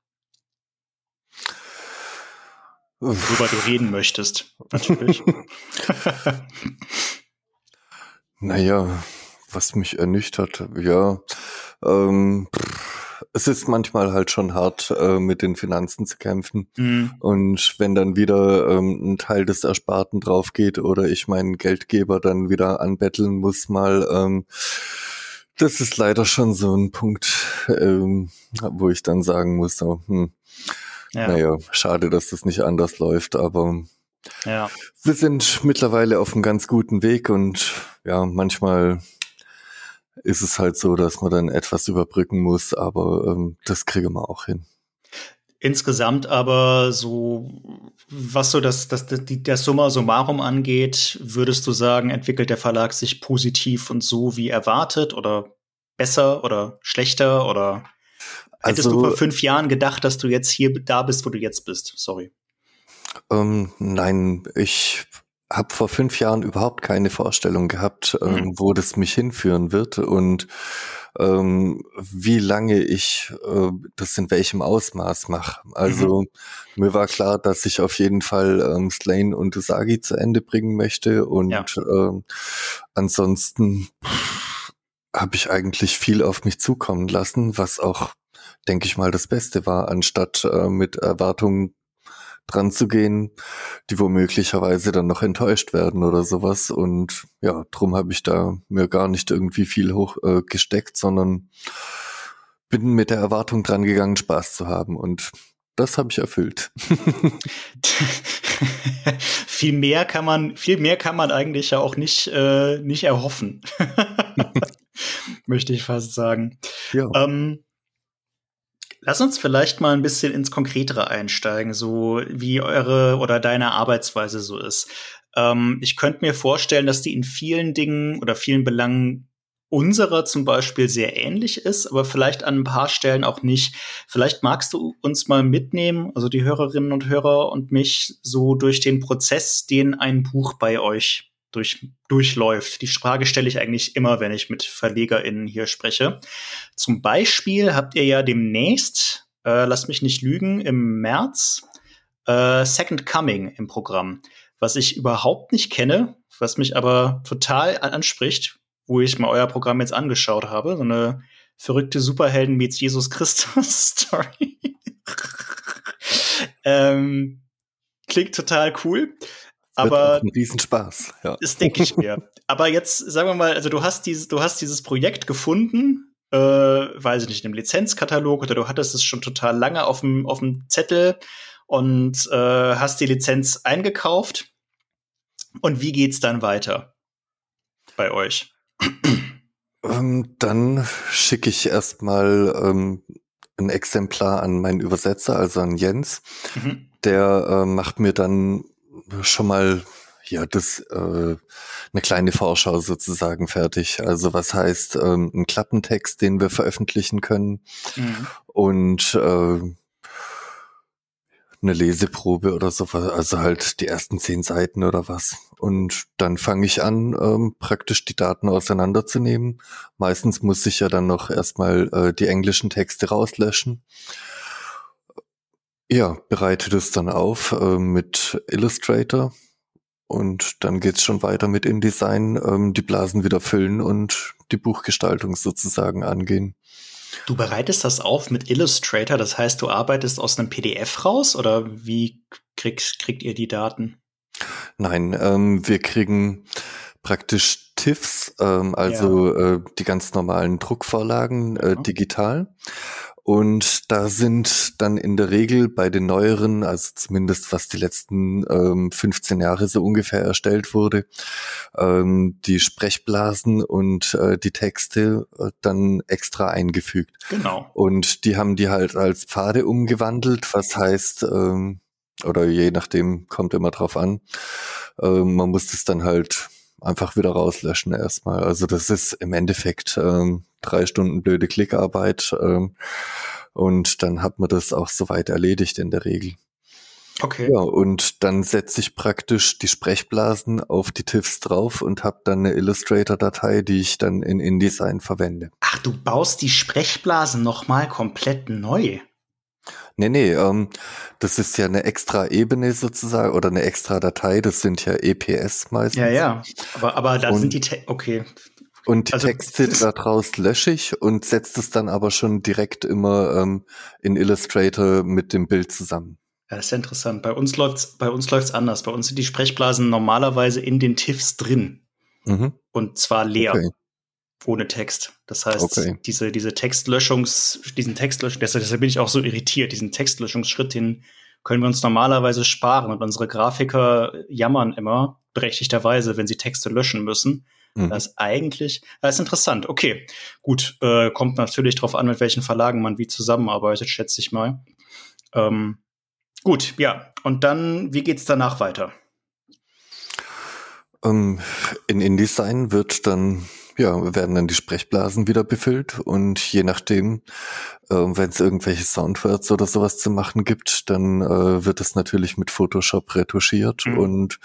Worüber du reden möchtest, natürlich. naja, was mich ernüchtert, ja. Ähm, es ist manchmal halt schon hart, äh, mit den Finanzen zu kämpfen. Mhm. Und wenn dann wieder ähm, ein Teil des Ersparten drauf geht oder ich meinen Geldgeber dann wieder anbetteln muss, mal, ähm, das ist leider schon so ein Punkt, ähm, wo ich dann sagen muss, so, hm, ja. naja, schade, dass das nicht anders läuft, aber ja. wir sind mittlerweile auf einem ganz guten Weg und ja, manchmal ist es halt so, dass man dann etwas überbrücken muss, aber ähm, das kriegen wir auch hin. Insgesamt aber so, was so das, das, die, das Summa summarum angeht, würdest du sagen, entwickelt der Verlag sich positiv und so wie erwartet oder besser oder schlechter oder hättest also, du vor fünf Jahren gedacht, dass du jetzt hier da bist, wo du jetzt bist? Sorry. Ähm, nein, ich habe vor fünf Jahren überhaupt keine Vorstellung gehabt, ähm, mhm. wo das mich hinführen wird und ähm, wie lange ich äh, das in welchem Ausmaß mache. Also mhm. mir war klar, dass ich auf jeden Fall ähm, Slane und Usagi zu Ende bringen möchte und ja. ähm, ansonsten habe ich eigentlich viel auf mich zukommen lassen, was auch, denke ich mal, das Beste war, anstatt äh, mit Erwartungen dran zu gehen, die womöglicherweise dann noch enttäuscht werden oder sowas. Und ja, drum habe ich da mir gar nicht irgendwie viel hoch äh, gesteckt, sondern bin mit der Erwartung dran gegangen, Spaß zu haben. Und das habe ich erfüllt. viel mehr kann man, viel mehr kann man eigentlich ja auch nicht, äh, nicht erhoffen. Möchte ich fast sagen. Ja. Ähm, lass uns vielleicht mal ein bisschen ins Konkretere einsteigen, so wie eure oder deine Arbeitsweise so ist. Ähm, ich könnte mir vorstellen, dass die in vielen Dingen oder vielen Belangen unserer zum Beispiel sehr ähnlich ist, aber vielleicht an ein paar Stellen auch nicht. Vielleicht magst du uns mal mitnehmen, also die Hörerinnen und Hörer und mich, so durch den Prozess, den ein Buch bei euch durch, durchläuft. Die Frage stelle ich eigentlich immer, wenn ich mit VerlegerInnen hier spreche. Zum Beispiel habt ihr ja demnächst, äh, lasst mich nicht lügen, im März äh, Second Coming im Programm, was ich überhaupt nicht kenne, was mich aber total anspricht, wo ich mal euer Programm jetzt angeschaut habe. So eine verrückte Superhelden meets Jesus Christus Story. ähm, klingt total cool. Aber ein Riesenspaß, ja. Das denke ich mir. aber jetzt sagen wir mal, also du hast dieses, du hast dieses Projekt gefunden, äh, weiß ich nicht, im Lizenzkatalog oder du hattest es schon total lange auf dem, auf dem Zettel und äh, hast die Lizenz eingekauft. Und wie geht's dann weiter bei euch? Ähm, dann schicke ich erstmal ähm, ein Exemplar an meinen Übersetzer, also an Jens. Mhm. Der äh, macht mir dann schon mal ja das äh, eine kleine Vorschau sozusagen fertig. Also was heißt ähm, ein Klappentext, den wir veröffentlichen können mhm. und äh, eine Leseprobe oder so, also halt die ersten zehn Seiten oder was. Und dann fange ich an, ähm, praktisch die Daten auseinanderzunehmen. Meistens muss ich ja dann noch erstmal äh, die englischen Texte rauslöschen. Ja, bereite das dann auf äh, mit Illustrator und dann geht's schon weiter mit InDesign, ähm, die Blasen wieder füllen und die Buchgestaltung sozusagen angehen. Du bereitest das auf mit Illustrator, das heißt, du arbeitest aus einem PDF raus oder wie kriegt, kriegt ihr die Daten? Nein, ähm, wir kriegen praktisch TIFFs, ähm, also ja. äh, die ganz normalen Druckvorlagen äh, mhm. digital. Und da sind dann in der Regel bei den neueren, also zumindest was die letzten ähm, 15 Jahre so ungefähr erstellt wurde, ähm, die Sprechblasen und äh, die Texte äh, dann extra eingefügt. Genau. Und die haben die halt als Pfade umgewandelt, was heißt, ähm, oder je nachdem, kommt immer drauf an, ähm, man muss das dann halt einfach wieder rauslöschen erstmal. Also das ist im Endeffekt ähm, drei Stunden blöde Klickarbeit ähm, und dann hat man das auch soweit erledigt in der Regel. Okay. Ja, und dann setze ich praktisch die Sprechblasen auf die TIFFs drauf und habe dann eine Illustrator-Datei, die ich dann in InDesign verwende. Ach, du baust die Sprechblasen nochmal komplett neu. Nee, nee, ähm, das ist ja eine extra Ebene sozusagen oder eine extra Datei, das sind ja EPS meistens. Ja, ja, aber, aber da und, sind die, Te okay. Und die also, Texte daraus lösche ich und setze es dann aber schon direkt immer ähm, in Illustrator mit dem Bild zusammen. Ja, das ist ja interessant. Bei uns läuft's, bei uns läuft's anders. Bei uns sind die Sprechblasen normalerweise in den TIFFs drin. Mhm. Und zwar leer. Okay ohne Text. Das heißt, okay. diese, diese Textlöschungs, diesen Textlöschung, deshalb, deshalb bin ich auch so irritiert, diesen Textlöschungsschritt, den können wir uns normalerweise sparen. Und unsere Grafiker jammern immer, berechtigterweise, wenn sie Texte löschen müssen. Mhm. Das ist eigentlich, das ist interessant. Okay, gut, äh, kommt natürlich darauf an, mit welchen Verlagen man wie zusammenarbeitet, schätze ich mal. Ähm, gut, ja. Und dann, wie geht's danach weiter? Um, ähm, in InDesign wird dann ja, werden dann die Sprechblasen wieder befüllt und je nachdem, äh, wenn es irgendwelche Soundwords oder sowas zu machen gibt, dann äh, wird es natürlich mit Photoshop retuschiert mhm. und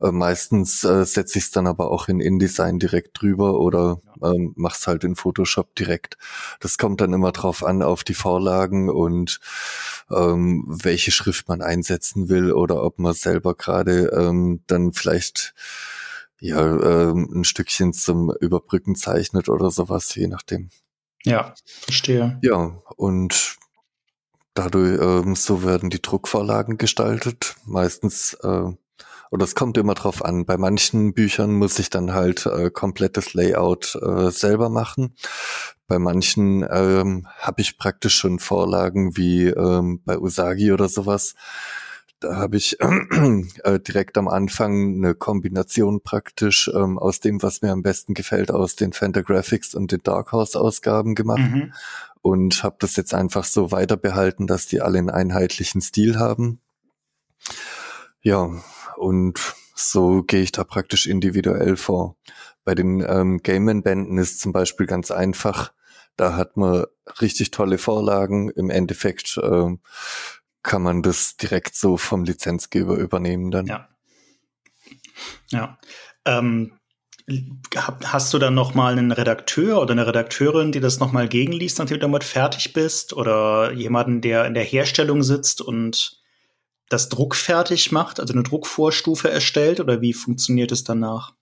äh, meistens äh, setze ich es dann aber auch in InDesign direkt drüber oder ähm, mach's halt in Photoshop direkt. Das kommt dann immer drauf an, auf die Vorlagen und ähm, welche Schrift man einsetzen will oder ob man selber gerade ähm, dann vielleicht ja, ähm, ein Stückchen zum Überbrücken zeichnet oder sowas, je nachdem. Ja, verstehe. Ja, und dadurch, ähm, so werden die Druckvorlagen gestaltet. Meistens, äh, oder es kommt immer drauf an. Bei manchen Büchern muss ich dann halt äh, komplettes Layout äh, selber machen. Bei manchen ähm, habe ich praktisch schon Vorlagen wie ähm, bei Usagi oder sowas. Da habe ich äh, direkt am Anfang eine Kombination praktisch ähm, aus dem, was mir am besten gefällt, aus den Fantagraphics und den Dark Horse Ausgaben gemacht mhm. und habe das jetzt einfach so weiter behalten, dass die alle einen einheitlichen Stil haben. Ja, und so gehe ich da praktisch individuell vor. Bei den ähm, Game-Bänden ist zum Beispiel ganz einfach. Da hat man richtig tolle Vorlagen. Im Endeffekt ähm, kann man das direkt so vom Lizenzgeber übernehmen dann. Ja. Ja. Ähm, hast du dann noch mal einen Redakteur oder eine Redakteurin, die das noch mal gegenliest, nachdem du damit fertig bist? Oder jemanden, der in der Herstellung sitzt und das Druck fertig macht, also eine Druckvorstufe erstellt? Oder wie funktioniert es danach?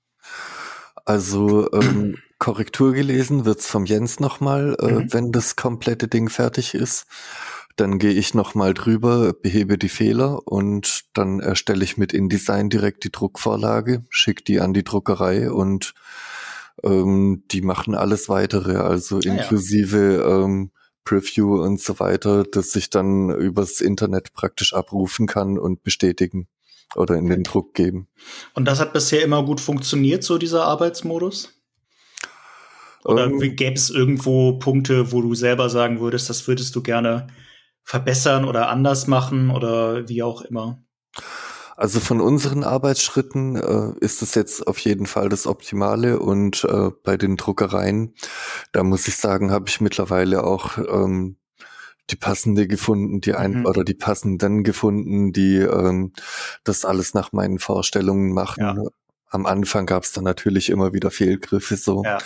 Also ähm, Korrektur gelesen wird's vom Jens nochmal, äh, mhm. wenn das komplette Ding fertig ist. Dann gehe ich nochmal drüber, behebe die Fehler und dann erstelle ich mit InDesign direkt die Druckvorlage, schicke die an die Druckerei und ähm, die machen alles weitere, also ah, inklusive ja. ähm, Preview und so weiter, dass ich dann übers Internet praktisch abrufen kann und bestätigen oder in den Druck geben. Und das hat bisher immer gut funktioniert, so dieser Arbeitsmodus? Oder ähm, gäbe es irgendwo Punkte, wo du selber sagen würdest, das würdest du gerne verbessern oder anders machen oder wie auch immer? Also von unseren Arbeitsschritten äh, ist es jetzt auf jeden Fall das Optimale und äh, bei den Druckereien, da muss ich sagen, habe ich mittlerweile auch ähm, die passende gefunden, die ein mhm. oder die passenden gefunden, die ähm, das alles nach meinen Vorstellungen machen. Ja. Am Anfang gab es dann natürlich immer wieder Fehlgriffe so. Ja.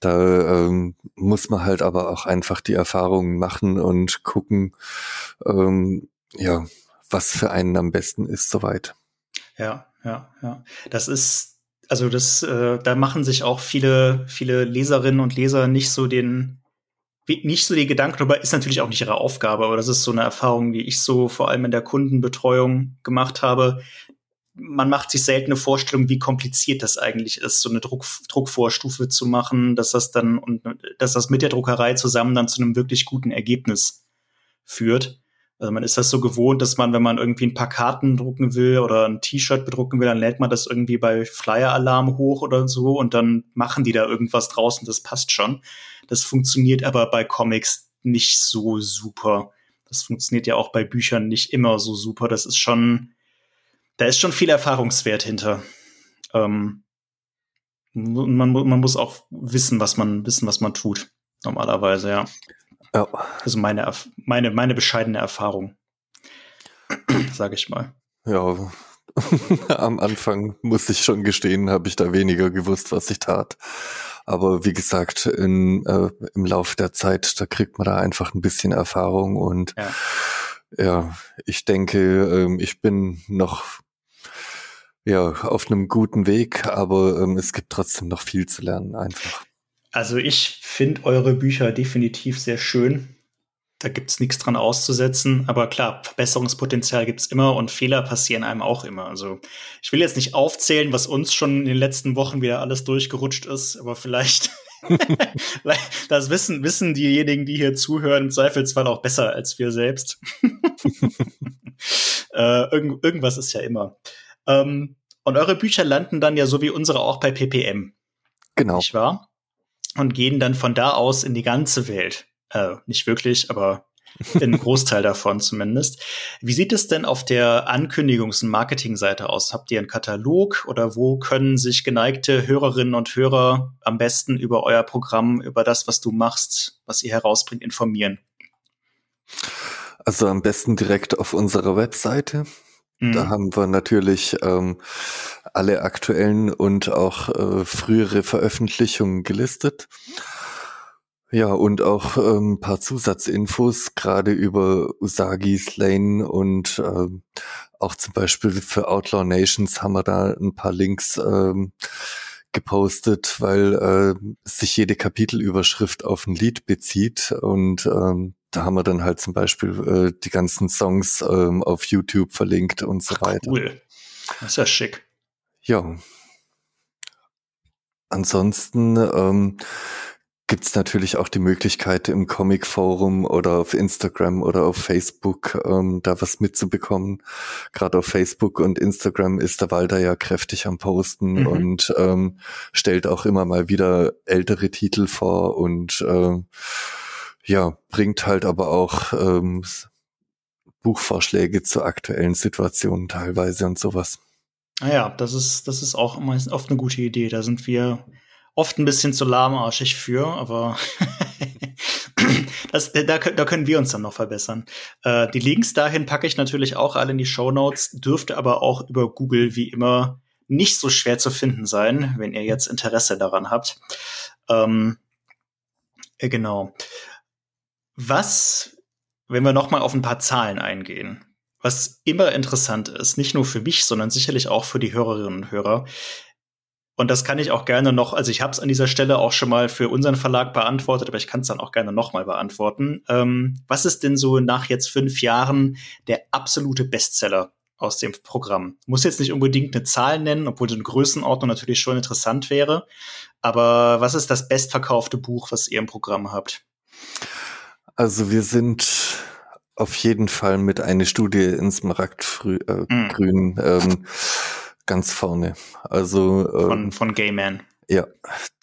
Da ähm, muss man halt aber auch einfach die Erfahrungen machen und gucken, ähm, ja, was für einen am besten ist soweit. Ja, ja, ja. Das ist, also das, äh, da machen sich auch viele, viele Leserinnen und Leser nicht so den, nicht so die Gedanken darüber, ist natürlich auch nicht ihre Aufgabe, aber das ist so eine Erfahrung, die ich so vor allem in der Kundenbetreuung gemacht habe, man macht sich selten eine Vorstellung, wie kompliziert das eigentlich ist, so eine Druck, Druckvorstufe zu machen, dass das dann und dass das mit der Druckerei zusammen dann zu einem wirklich guten Ergebnis führt. Also man ist das so gewohnt, dass man, wenn man irgendwie ein paar Karten drucken will oder ein T-Shirt bedrucken will, dann lädt man das irgendwie bei Flyer-Alarm hoch oder so und dann machen die da irgendwas draußen, das passt schon. Das funktioniert aber bei Comics nicht so super. Das funktioniert ja auch bei Büchern nicht immer so super. Das ist schon, da ist schon viel Erfahrungswert hinter. Ähm, man, man muss auch wissen, was man wissen, was man tut. Normalerweise, ja. ja. Also meine, meine, meine bescheidene Erfahrung, sage ich mal. Ja, am Anfang muss ich schon gestehen, habe ich da weniger gewusst, was ich tat. Aber wie gesagt, in, äh, im Laufe der Zeit, da kriegt man da einfach ein bisschen Erfahrung und ja. Ja, ich denke, ähm, ich bin noch ja, auf einem guten Weg, aber ähm, es gibt trotzdem noch viel zu lernen einfach. Also ich finde eure Bücher definitiv sehr schön. Da gibt's nichts dran auszusetzen. Aber klar, Verbesserungspotenzial gibt's immer und Fehler passieren einem auch immer. Also ich will jetzt nicht aufzählen, was uns schon in den letzten Wochen wieder alles durchgerutscht ist, aber vielleicht das wissen, wissen diejenigen, die hier zuhören, im Zweifelsfall auch besser als wir selbst. äh, irgend, irgendwas ist ja immer. Ähm, und eure Bücher landen dann ja so wie unsere auch bei PPM. Genau. Nicht wahr? Und gehen dann von da aus in die ganze Welt. Äh, nicht wirklich, aber ein Großteil davon zumindest. Wie sieht es denn auf der Ankündigungs- und Marketingseite aus? Habt ihr einen Katalog oder wo können sich geneigte Hörerinnen und Hörer am besten über euer Programm, über das, was du machst, was ihr herausbringt, informieren? Also am besten direkt auf unserer Webseite. Da mhm. haben wir natürlich ähm, alle aktuellen und auch äh, frühere Veröffentlichungen gelistet. Ja, und auch ähm, paar Zusatzinfos, gerade über Usagi's Lane und ähm, auch zum Beispiel für Outlaw Nations haben wir da ein paar Links ähm, gepostet, weil äh, sich jede Kapitelüberschrift auf ein Lied bezieht und ähm, da haben wir dann halt zum Beispiel äh, die ganzen Songs ähm, auf YouTube verlinkt und so Ach, weiter. Cool. Das ist ja schick. Ja. Ansonsten ähm, gibt es natürlich auch die Möglichkeit im Comic-Forum oder auf Instagram oder auf Facebook ähm, da was mitzubekommen. Gerade auf Facebook und Instagram ist der Walter ja kräftig am Posten mhm. und ähm, stellt auch immer mal wieder ältere Titel vor und ähm, ja, bringt halt aber auch ähm, Buchvorschläge zu aktuellen Situationen teilweise und sowas. Naja, ah das ist, das ist auch immer oft eine gute Idee. Da sind wir oft ein bisschen zu lahmarschig für, aber das, da, da, können wir uns dann noch verbessern. Äh, die Links dahin packe ich natürlich auch alle in die Show Notes, dürfte aber auch über Google wie immer nicht so schwer zu finden sein, wenn ihr jetzt Interesse daran habt. Ähm, äh, genau. Was, wenn wir noch mal auf ein paar Zahlen eingehen, was immer interessant ist, nicht nur für mich, sondern sicherlich auch für die Hörerinnen und Hörer. Und das kann ich auch gerne noch, also ich habe es an dieser Stelle auch schon mal für unseren Verlag beantwortet, aber ich kann es dann auch gerne noch mal beantworten. Ähm, was ist denn so nach jetzt fünf Jahren der absolute Bestseller aus dem Programm? Muss jetzt nicht unbedingt eine Zahl nennen, obwohl so eine Größenordnung natürlich schon interessant wäre. Aber was ist das bestverkaufte Buch, was ihr im Programm habt? Also wir sind auf jeden Fall mit einer Studie ins Smaragdgrün äh, mm. ähm, ganz vorne. Also ähm, von, von Gay Man. Ja,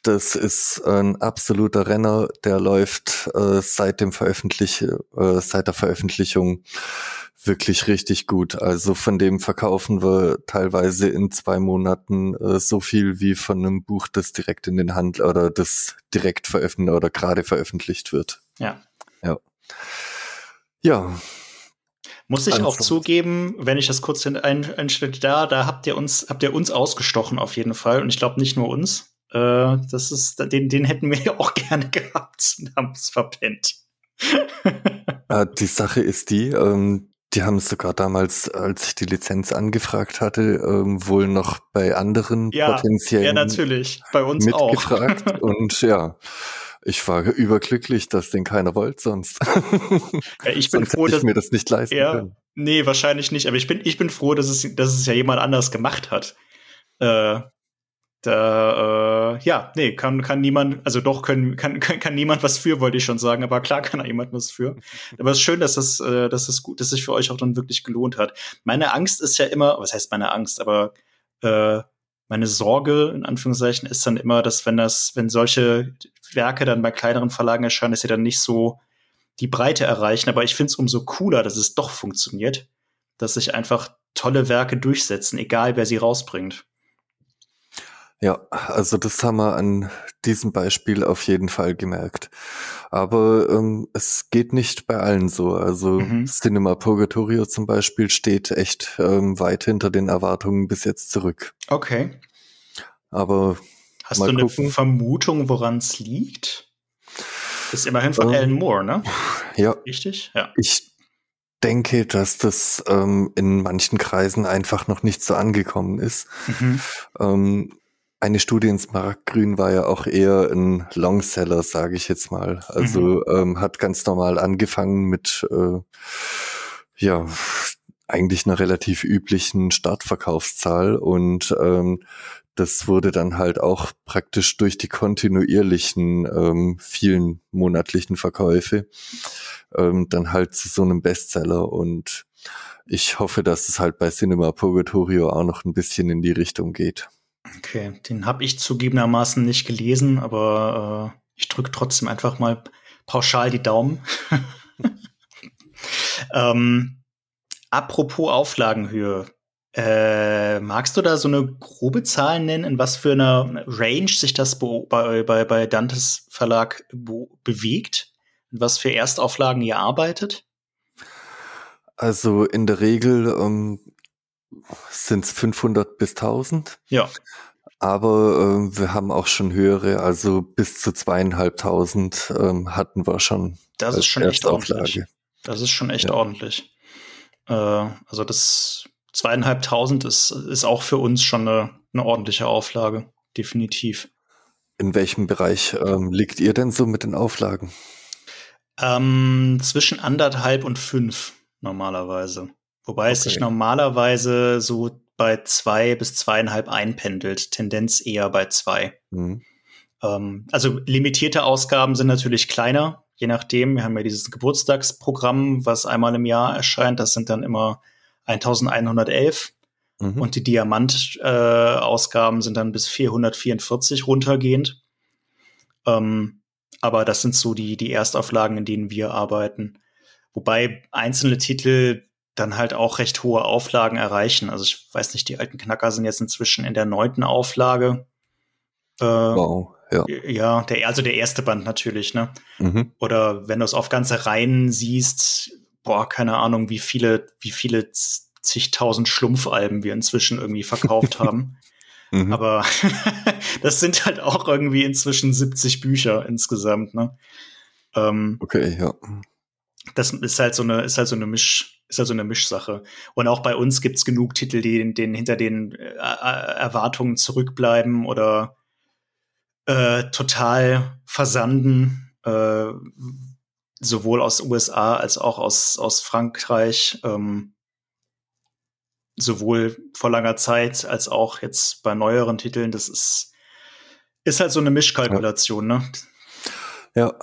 das ist ein absoluter Renner, der läuft äh, seit dem Veröffentlich äh, seit der Veröffentlichung wirklich richtig gut. Also von dem verkaufen wir teilweise in zwei Monaten äh, so viel wie von einem Buch, das direkt in den Handel oder das direkt veröffentlicht oder gerade veröffentlicht wird. Ja. Ja. Ja. Muss ich auch zugeben, wenn ich das kurz ein, einstelle, da, da habt ihr uns, habt ihr uns ausgestochen auf jeden Fall. Und ich glaube nicht nur uns. Äh, das ist, den, den hätten wir ja auch gerne gehabt und haben es verpennt. äh, die Sache ist die, ähm, die haben sogar damals, als ich die Lizenz angefragt hatte, ähm, wohl noch bei anderen ja, potenziellen ja, natürlich. Bei uns mitgefragt. Auch. und ja, ich war überglücklich, dass den keiner wollte sonst. Ja, ich bin froh, dass ich mir das nicht leisten ja, können. Nee, wahrscheinlich nicht. Aber ich bin, ich bin froh, dass es, dass es ja jemand anders gemacht hat. Äh, da, äh, ja, nee, kann, kann niemand, also doch können, kann, kann, kann niemand was für, wollte ich schon sagen, aber klar kann da jemand was für. Aber es ist schön, dass das, äh, dass das gut, dass sich für euch auch dann wirklich gelohnt hat. Meine Angst ist ja immer, was heißt meine Angst, aber äh, meine Sorge, in Anführungszeichen, ist dann immer, dass wenn das, wenn solche Werke dann bei kleineren Verlagen erscheinen, dass sie dann nicht so die Breite erreichen. Aber ich finde es umso cooler, dass es doch funktioniert, dass sich einfach tolle Werke durchsetzen, egal wer sie rausbringt. Ja, also das haben wir an diesem Beispiel auf jeden Fall gemerkt. Aber ähm, es geht nicht bei allen so. Also mhm. Cinema Purgatorio zum Beispiel steht echt ähm, weit hinter den Erwartungen bis jetzt zurück. Okay. Aber Hast du eine gucken. Vermutung, woran es liegt? Ist immerhin von ähm, Alan Moore, ne? Ja. Richtig? Ja. Ich denke, dass das ähm, in manchen Kreisen einfach noch nicht so angekommen ist. Mhm. Ähm, eine Studie ins Markgrün war ja auch eher ein Longseller, sage ich jetzt mal. Also mhm. ähm, hat ganz normal angefangen mit äh, ja eigentlich einer relativ üblichen Startverkaufszahl und ähm, das wurde dann halt auch praktisch durch die kontinuierlichen ähm, vielen monatlichen Verkäufe ähm, dann halt zu so einem Bestseller und ich hoffe, dass es halt bei Cinema Purgatorio auch noch ein bisschen in die Richtung geht. Okay, den habe ich zugegebenermaßen nicht gelesen, aber äh, ich drücke trotzdem einfach mal pauschal die Daumen. ähm, apropos Auflagenhöhe. Äh, magst du da so eine grobe Zahl nennen, in was für einer Range sich das bei, bei, bei Dantes Verlag bewegt? In was für Erstauflagen ihr arbeitet? Also in der Regel ähm, sind es 500 bis 1000. Ja. Aber äh, wir haben auch schon höhere, also bis zu zweieinhalbtausend ähm, hatten wir schon. Das ist schon echt ordentlich. Das ist schon echt ja. ordentlich. Äh, also das zweieinhalbtausend ist, ist auch für uns schon eine, eine ordentliche Auflage, definitiv. In welchem Bereich ähm, liegt ihr denn so mit den Auflagen? Ähm, zwischen anderthalb und fünf normalerweise. Wobei okay. es sich normalerweise so bei zwei bis zweieinhalb einpendelt, Tendenz eher bei zwei. Mhm. Ähm, also limitierte Ausgaben sind natürlich kleiner, je nachdem. Wir haben ja dieses Geburtstagsprogramm, was einmal im Jahr erscheint. Das sind dann immer 1111. Mhm. Und die Diamant-Ausgaben äh, sind dann bis 444 runtergehend. Ähm, aber das sind so die, die Erstauflagen, in denen wir arbeiten. Wobei einzelne Titel dann halt auch recht hohe Auflagen erreichen. Also ich weiß nicht, die alten Knacker sind jetzt inzwischen in der neunten Auflage. Äh, wow, ja. Ja, der, also der erste Band natürlich, ne? Mhm. Oder wenn du es auf ganze Reihen siehst, boah, keine Ahnung, wie viele, wie viele zigtausend Schlumpfalben wir inzwischen irgendwie verkauft haben. Mhm. Aber das sind halt auch irgendwie inzwischen 70 Bücher insgesamt, ne? Ähm, okay, ja. Das ist halt so eine, ist halt so eine Misch, ist halt so eine Mischsache. Und auch bei uns gibt's genug Titel, die den hinter den äh, Erwartungen zurückbleiben oder äh, total versanden, äh, sowohl aus USA als auch aus, aus Frankreich. Ähm, sowohl vor langer Zeit als auch jetzt bei neueren Titeln. Das ist, ist halt so eine Mischkalkulation, ja. ne? Ja,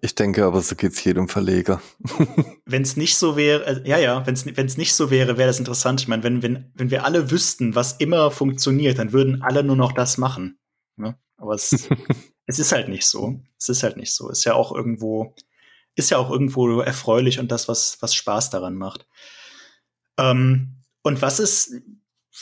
ich denke aber, so geht's jedem Verleger. wenn es nicht so wäre, äh, ja, ja, wenn es nicht so wäre, wäre das interessant. Ich meine, wenn, wenn, wenn wir alle wüssten, was immer funktioniert, dann würden alle nur noch das machen. Ne? Aber es, es ist halt nicht so. Es ist halt nicht so. Ist ja auch irgendwo, ist ja auch irgendwo erfreulich und das, was, was Spaß daran macht. Ähm, und was ist,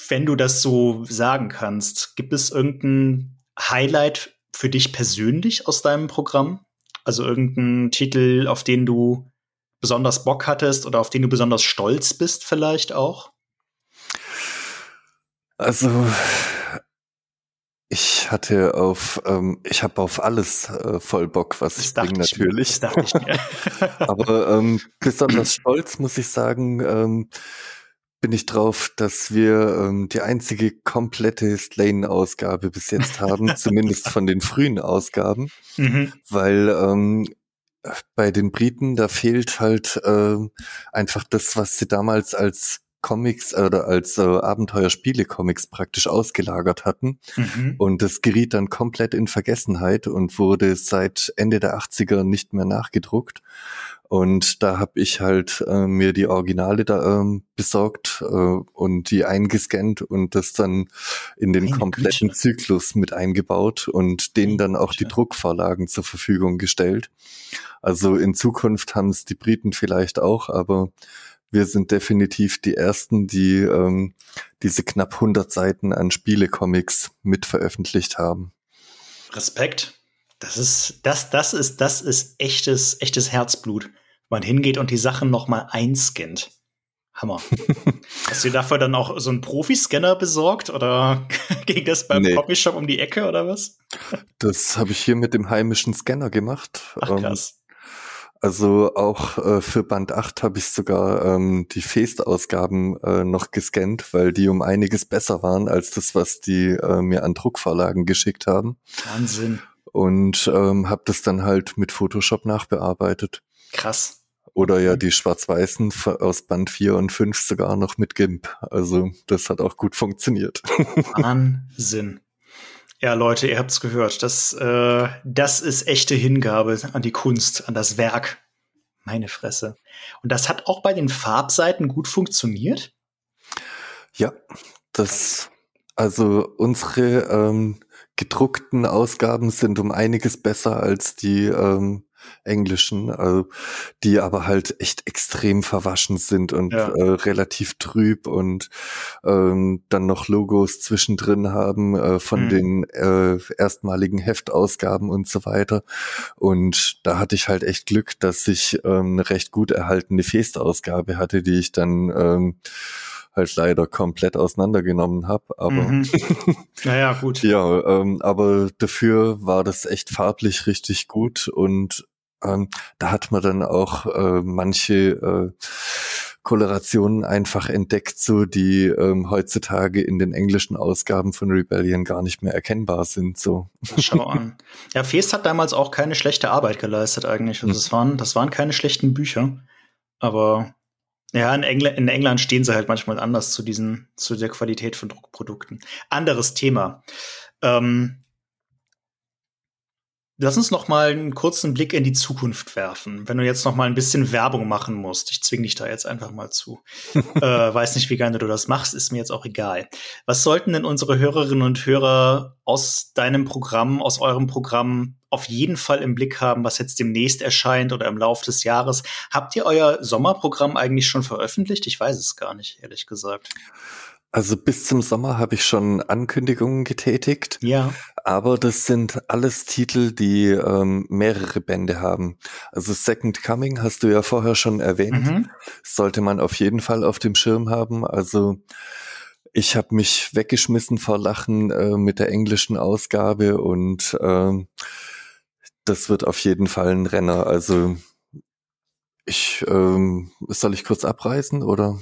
wenn du das so sagen kannst, gibt es irgendein Highlight für dich persönlich aus deinem Programm? Also irgendein Titel, auf den du besonders Bock hattest oder auf den du besonders stolz bist vielleicht auch? Also ich hatte auf, ähm, ich habe auf alles äh, voll Bock, was das ich bringe natürlich. Ich mir. Aber ähm, besonders stolz muss ich sagen, ähm, bin ich drauf, dass wir ähm, die einzige komplette Slane-Ausgabe bis jetzt haben, zumindest von den frühen Ausgaben, mhm. weil ähm, bei den Briten, da fehlt halt äh, einfach das, was sie damals als Comics oder als äh, Abenteuerspiele-Comics praktisch ausgelagert hatten. Mhm. Und das geriet dann komplett in Vergessenheit und wurde seit Ende der 80er nicht mehr nachgedruckt. Und da habe ich halt äh, mir die Originale da ähm, besorgt äh, und die eingescannt und das dann in den Meine kompletten Güte. Zyklus mit eingebaut und denen dann auch die Druckvorlagen zur Verfügung gestellt. Also in Zukunft haben es die Briten vielleicht auch, aber wir sind definitiv die ersten, die ähm, diese knapp 100 Seiten an Spielecomics mit veröffentlicht haben. Respekt. Das ist, das, das ist, das ist echtes, echtes Herzblut. Man hingeht und die Sachen noch mal einscannt. Hammer. Hast du dafür dann auch so einen Profi-Scanner besorgt oder ging das beim nee. Copyshop um die Ecke oder was? Das habe ich hier mit dem heimischen Scanner gemacht. Ach ähm, krass. Also auch äh, für Band 8 habe ich sogar ähm, die Feest-Ausgaben äh, noch gescannt, weil die um einiges besser waren als das, was die äh, mir an Druckvorlagen geschickt haben. Wahnsinn. Und ähm, habe das dann halt mit Photoshop nachbearbeitet. Krass. Oder ja die Schwarz-Weißen aus Band 4 und 5 sogar noch mit GIMP. Also das hat auch gut funktioniert. Wahnsinn. Ja, Leute, ihr habt's gehört. Das, äh, das ist echte Hingabe an die Kunst, an das Werk. Meine Fresse. Und das hat auch bei den Farbseiten gut funktioniert? Ja, das, also unsere ähm, gedruckten Ausgaben sind um einiges besser als die ähm, englischen, also die aber halt echt extrem verwaschen sind und ja. äh, relativ trüb und ähm, dann noch Logos zwischendrin haben äh, von mhm. den äh, erstmaligen Heftausgaben und so weiter. Und da hatte ich halt echt Glück, dass ich ähm, eine recht gut erhaltene Festausgabe hatte, die ich dann ähm, halt leider komplett auseinandergenommen habe. Aber mhm. naja, gut. ja, ähm, aber dafür war das echt farblich richtig gut und ähm, da hat man dann auch äh, manche äh, Kolorationen einfach entdeckt, so die ähm, heutzutage in den englischen Ausgaben von Rebellion gar nicht mehr erkennbar sind. So. Schau an. Ja, Feest hat damals auch keine schlechte Arbeit geleistet eigentlich. Also das waren, das waren keine schlechten Bücher. Aber ja, in, Engl in England stehen sie halt manchmal anders zu diesen, zu der Qualität von Druckprodukten. Anderes Thema. Ähm, Lass uns noch mal einen kurzen Blick in die Zukunft werfen. Wenn du jetzt noch mal ein bisschen Werbung machen musst, ich zwing dich da jetzt einfach mal zu. äh, weiß nicht, wie gerne du das machst, ist mir jetzt auch egal. Was sollten denn unsere Hörerinnen und Hörer aus deinem Programm, aus eurem Programm auf jeden Fall im Blick haben, was jetzt demnächst erscheint oder im Laufe des Jahres? Habt ihr euer Sommerprogramm eigentlich schon veröffentlicht? Ich weiß es gar nicht, ehrlich gesagt. Also bis zum Sommer habe ich schon Ankündigungen getätigt. Ja. Aber das sind alles Titel, die ähm, mehrere Bände haben. Also Second Coming hast du ja vorher schon erwähnt. Mhm. Sollte man auf jeden Fall auf dem Schirm haben. Also ich habe mich weggeschmissen vor Lachen äh, mit der englischen Ausgabe und äh, das wird auf jeden Fall ein Renner. Also ich ähm, soll ich kurz abreißen oder?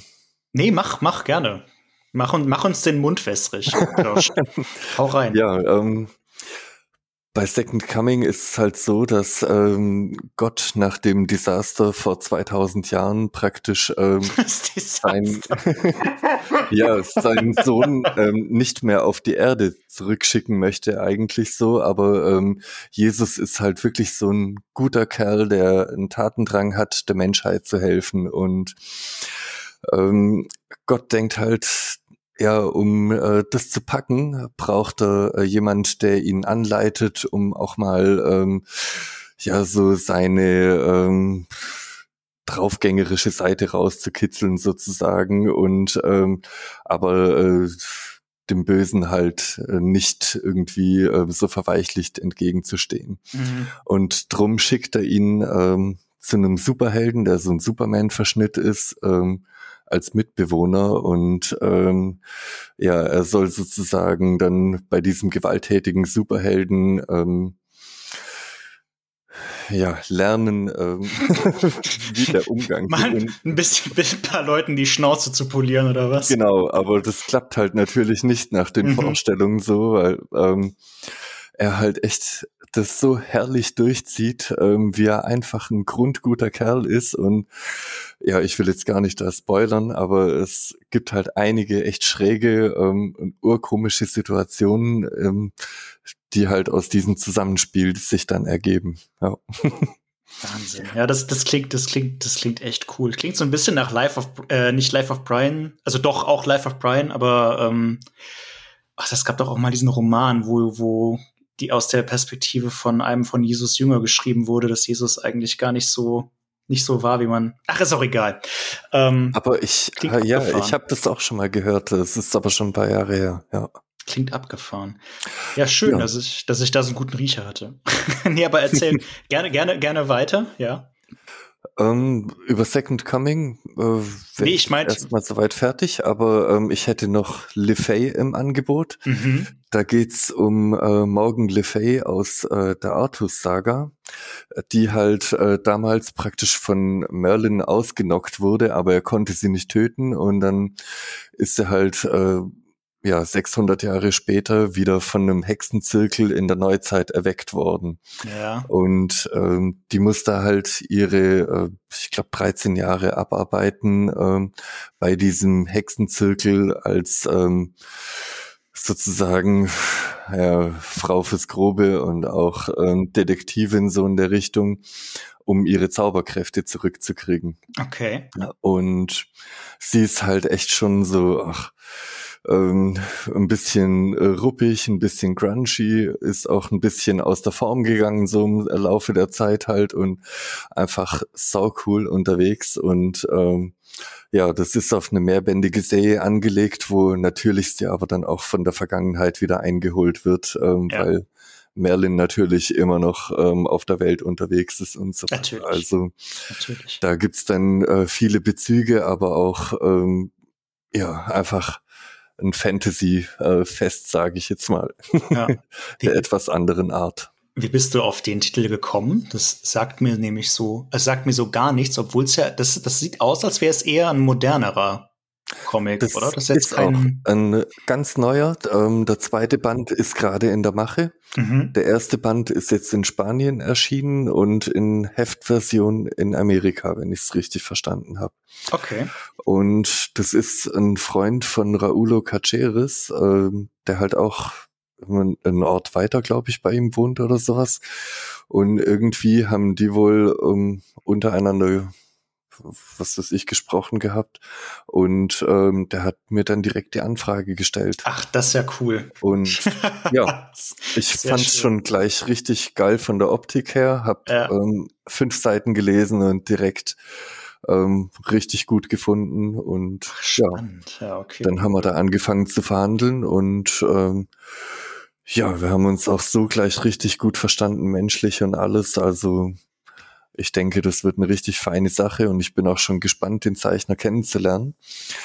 Nee, mach, mach gerne. Mach, mach uns den Mund wässrig. Hau rein. Ja, ähm, bei Second Coming ist es halt so, dass ähm, Gott nach dem Desaster vor 2000 Jahren praktisch ähm, sein, ja, seinen Sohn ähm, nicht mehr auf die Erde zurückschicken möchte, eigentlich so. Aber ähm, Jesus ist halt wirklich so ein guter Kerl, der einen Tatendrang hat, der Menschheit zu helfen. Und ähm, Gott denkt halt, ja, um äh, das zu packen, braucht er äh, jemand, der ihn anleitet, um auch mal ähm, ja so seine ähm, draufgängerische Seite rauszukitzeln sozusagen und ähm, aber äh, dem Bösen halt äh, nicht irgendwie äh, so verweichlicht entgegenzustehen. Mhm. Und drum schickt er ihn ähm, zu einem Superhelden, der so ein Superman-Verschnitt ist, ähm, als Mitbewohner und ähm, ja, er soll sozusagen dann bei diesem gewalttätigen Superhelden ähm, ja, lernen, ähm, wie der Umgang Mal ein bisschen mit ein paar Leuten die Schnauze zu polieren oder was? Genau, aber das klappt halt natürlich nicht nach den mhm. Vorstellungen so, weil ähm, er halt echt das so herrlich durchzieht, ähm, wie er einfach ein grundguter Kerl ist. Und ja, ich will jetzt gar nicht da spoilern, aber es gibt halt einige echt schräge ähm, und urkomische Situationen, ähm, die halt aus diesem Zusammenspiel sich dann ergeben. Ja. Wahnsinn. Ja, das, das klingt, das klingt, das klingt echt cool. Klingt so ein bisschen nach Life of, äh, nicht Life of Brian, also doch auch Life of Brian, aber ähm, ach, das gab doch auch mal diesen Roman, wo, wo die aus der Perspektive von einem von Jesus Jünger geschrieben wurde, dass Jesus eigentlich gar nicht so nicht so war, wie man. Ach, ist auch egal. Ähm, aber ich, äh, ja, ich habe das auch schon mal gehört. Es ist aber schon ein paar Jahre her. Ja. Klingt abgefahren. Ja, schön, ja. dass ich, dass ich da so einen guten Riecher hatte. nee, aber erzähl gerne, gerne, gerne weiter. Ja. Ähm, über Second Coming äh, nee, ich meinte erstmal soweit fertig, aber ähm, ich hätte noch Le Fay im Angebot. Mhm. Da geht's um äh, Morgan Le Fay aus äh, der Artus-Saga, die halt äh, damals praktisch von Merlin ausgenockt wurde, aber er konnte sie nicht töten und dann ist sie halt äh, ja 600 Jahre später wieder von einem Hexenzirkel in der Neuzeit erweckt worden. Ja. Und ähm, die musste halt ihre, äh, ich glaube, 13 Jahre abarbeiten ähm, bei diesem Hexenzirkel als ähm, sozusagen ja, Frau fürs Grobe und auch ähm, Detektivin so in der Richtung, um ihre Zauberkräfte zurückzukriegen. Okay. Und sie ist halt echt schon so, ach, ähm, ein bisschen äh, ruppig, ein bisschen grungy, ist auch ein bisschen aus der Form gegangen, so im Laufe der Zeit halt und einfach sau cool unterwegs und ähm, ja, das ist auf eine mehrbändige Serie angelegt, wo natürlich sie aber dann auch von der Vergangenheit wieder eingeholt wird, ähm, ja. weil Merlin natürlich immer noch ähm, auf der Welt unterwegs ist und so. Natürlich. Also natürlich. da gibt's dann äh, viele Bezüge, aber auch ähm, ja einfach ein Fantasy-Fest, sage ich jetzt mal. Ja. Der etwas anderen Art. Wie bist du auf den Titel gekommen? Das sagt mir nämlich so, es sagt mir so gar nichts, obwohl es ja, das, das sieht aus, als wäre es eher ein modernerer Comic, Das oder? Das ist jetzt auch ein ganz neuer. Ähm, der zweite Band ist gerade in der Mache. Mhm. Der erste Band ist jetzt in Spanien erschienen und in Heftversion in Amerika, wenn ich es richtig verstanden habe. Okay. Und das ist ein Freund von Raulo Caceres, ähm, der halt auch einen Ort weiter, glaube ich, bei ihm wohnt oder sowas. Und irgendwie haben die wohl ähm, untereinander, was weiß ich, gesprochen gehabt. Und ähm, der hat mir dann direkt die Anfrage gestellt. Ach, das ist ja cool. Und ja, ich fand schön. schon gleich richtig geil von der Optik her, hab Ja. ähm, fünf Seiten gelesen und direkt ähm, richtig gut gefunden und ja, Spannend. Ja, okay. dann haben wir da angefangen zu verhandeln und ähm, ja, wir haben uns auch so gleich richtig gut verstanden, menschlich und alles. Also ich denke, das wird eine richtig feine Sache und ich bin auch schon gespannt, den Zeichner kennenzulernen,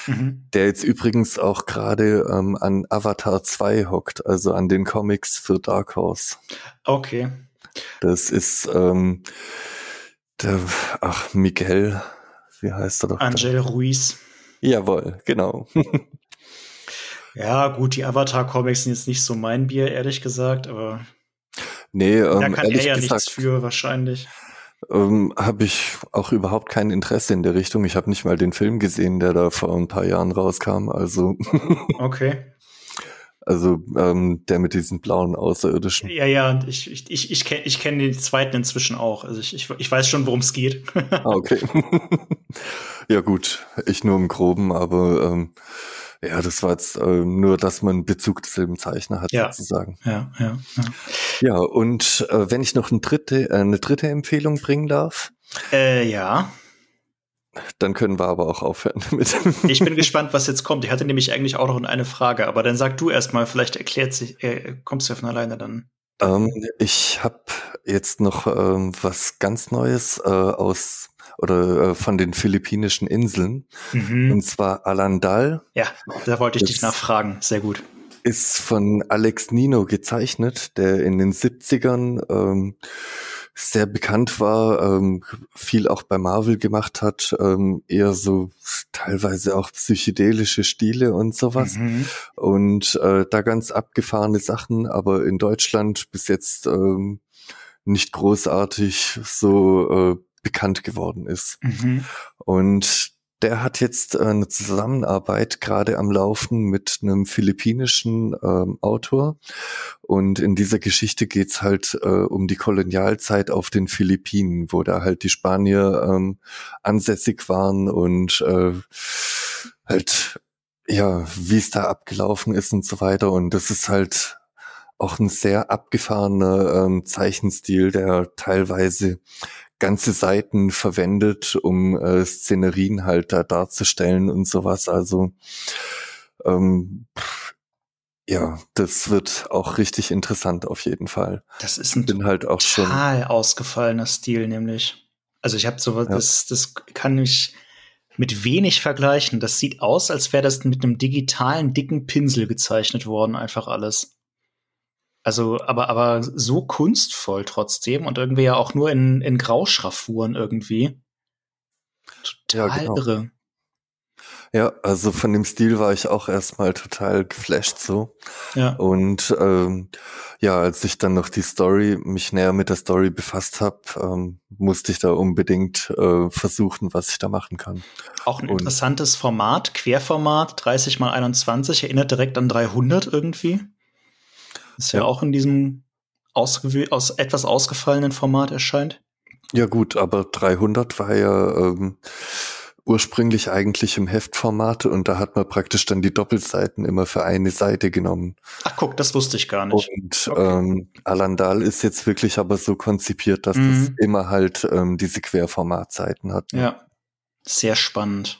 Mhm. der jetzt übrigens auch gerade ähm, an Avatar 2 hockt, also an den Comics für Dark Horse. Okay. Das ist ähm, der, ach, Miguel, wie heißt er doch? Angel Ruiz. Jawohl, genau. Ja, gut, die Avatar-Comics sind jetzt nicht so mein Bier, ehrlich gesagt, aber nee, da ähm, kann er ehrlich ja nichts gesagt, für, wahrscheinlich. Ähm, habe ich auch überhaupt kein Interesse in der Richtung. Ich habe nicht mal den Film gesehen, der da vor ein paar Jahren rauskam. Also, Okay. also ähm, der mit diesen blauen Außerirdischen. Ja, ja, und ich, ich, ich, ich kenne ich kenn den zweiten inzwischen auch. Also ich, ich, ich weiß schon, worum es geht. Ah, okay. ja gut, ich nur im Groben, aber ähm, ja, das war jetzt ähm, nur, dass man Bezug zu dem Zeichner hat, Ja. sozusagen. ja, ja, ja. Ja, und äh, wenn ich noch eine dritte, äh, eine dritte Empfehlung bringen darf, Äh, ja. dann können wir aber auch aufhören damit. Ich bin gespannt, was jetzt kommt. Ich hatte nämlich eigentlich auch noch eine Frage, aber dann sag du erstmal, vielleicht erklärt sich, äh, kommst du ja von alleine dann. ähm, ich habe jetzt noch ähm, was ganz Neues äh, aus oder äh, von den philippinischen Inseln, Mhm. und zwar Alandal. Ja, da wollte ich dich Das- nachfragen. Sehr gut. ist von Alex Nino gezeichnet, der in den 70ern ähm, sehr bekannt war, ähm, viel auch bei Marvel gemacht hat, ähm, eher so teilweise auch psychedelische Stile und sowas. Mhm. Und äh, da ganz abgefahrene Sachen, aber in Deutschland bis jetzt ähm, nicht großartig so äh, bekannt geworden ist. Mhm. Und der hat jetzt äh, eine Zusammenarbeit gerade am Laufen mit einem philippinischen ähm, Autor. Und in dieser Geschichte geht's halt äh, um die Kolonialzeit auf den Philippinen, wo da halt die Spanier ähm, ansässig waren und äh, halt, ja, wie es da abgelaufen ist und so weiter. Und das ist halt auch ein sehr abgefahrener ähm, Zeichenstil, der teilweise ganze Seiten verwendet, um äh, Szenerien halt da darzustellen und sowas. Also ähm, ja, das wird auch richtig interessant auf jeden Fall. Das ist ein Bin halt auch schon. total ausgefallener Stil, nämlich. Also ich habe sowas, Ja. das, das kann ich mit wenig vergleichen. Das sieht aus, als wäre das mit einem digitalen, dicken Pinsel gezeichnet worden, einfach alles. Also, aber, aber so kunstvoll trotzdem und irgendwie ja auch nur in, in Grauschraffuren irgendwie. Total Ja, genau. irre. Ja, also von dem Stil war ich auch erstmal total geflasht so. Ja. Und ähm, ja, als ich dann noch die Story, mich näher mit der Story befasst habe, ähm, musste ich da unbedingt äh, versuchen, was ich da machen kann. Auch ein Und- interessantes Format, Querformat, 30 mal 21, erinnert direkt an 300 irgendwie. Ist ja, Ja. auch in diesem aus etwas ausgefallenen Format erscheint. Ja gut, aber 300 war ja ähm, ursprünglich eigentlich im Heftformat und da hat man praktisch dann die Doppelseiten immer für eine Seite genommen. Ach guck, das wusste ich gar nicht. Und Okay. ähm, Alandal ist jetzt wirklich aber so konzipiert, dass Mhm. das immer halt ähm, diese Querformatseiten hat. ne? Ja. Sehr spannend.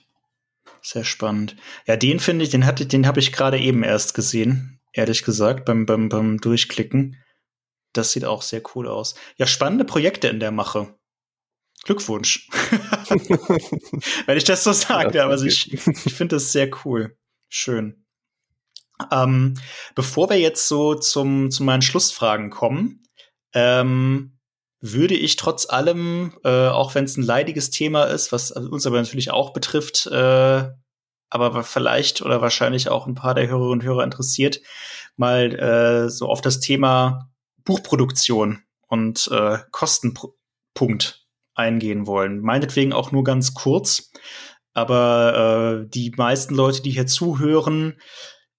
Sehr spannend. Ja, den finde ich, den hatte, den habe ich gerade eben erst gesehen, ehrlich gesagt, beim, beim, beim Durchklicken. Das sieht auch sehr cool aus. Ja, spannende Projekte in der Mache. Glückwunsch. Wenn ich das so sagen Ja, darf. Also ich, ich finde das sehr cool. Schön. Ähm, bevor wir jetzt so zum, zu meinen Schlussfragen kommen, ähm, würde ich trotz allem, äh, auch wenn es ein leidiges Thema ist, was uns aber natürlich auch betrifft, äh, aber vielleicht oder wahrscheinlich auch ein paar der Hörerinnen und Hörer interessiert, mal äh, so auf das Thema Buchproduktion und äh, Kostenpunkt eingehen wollen. Meinetwegen auch nur ganz kurz, aber äh, die meisten Leute, die hier zuhören,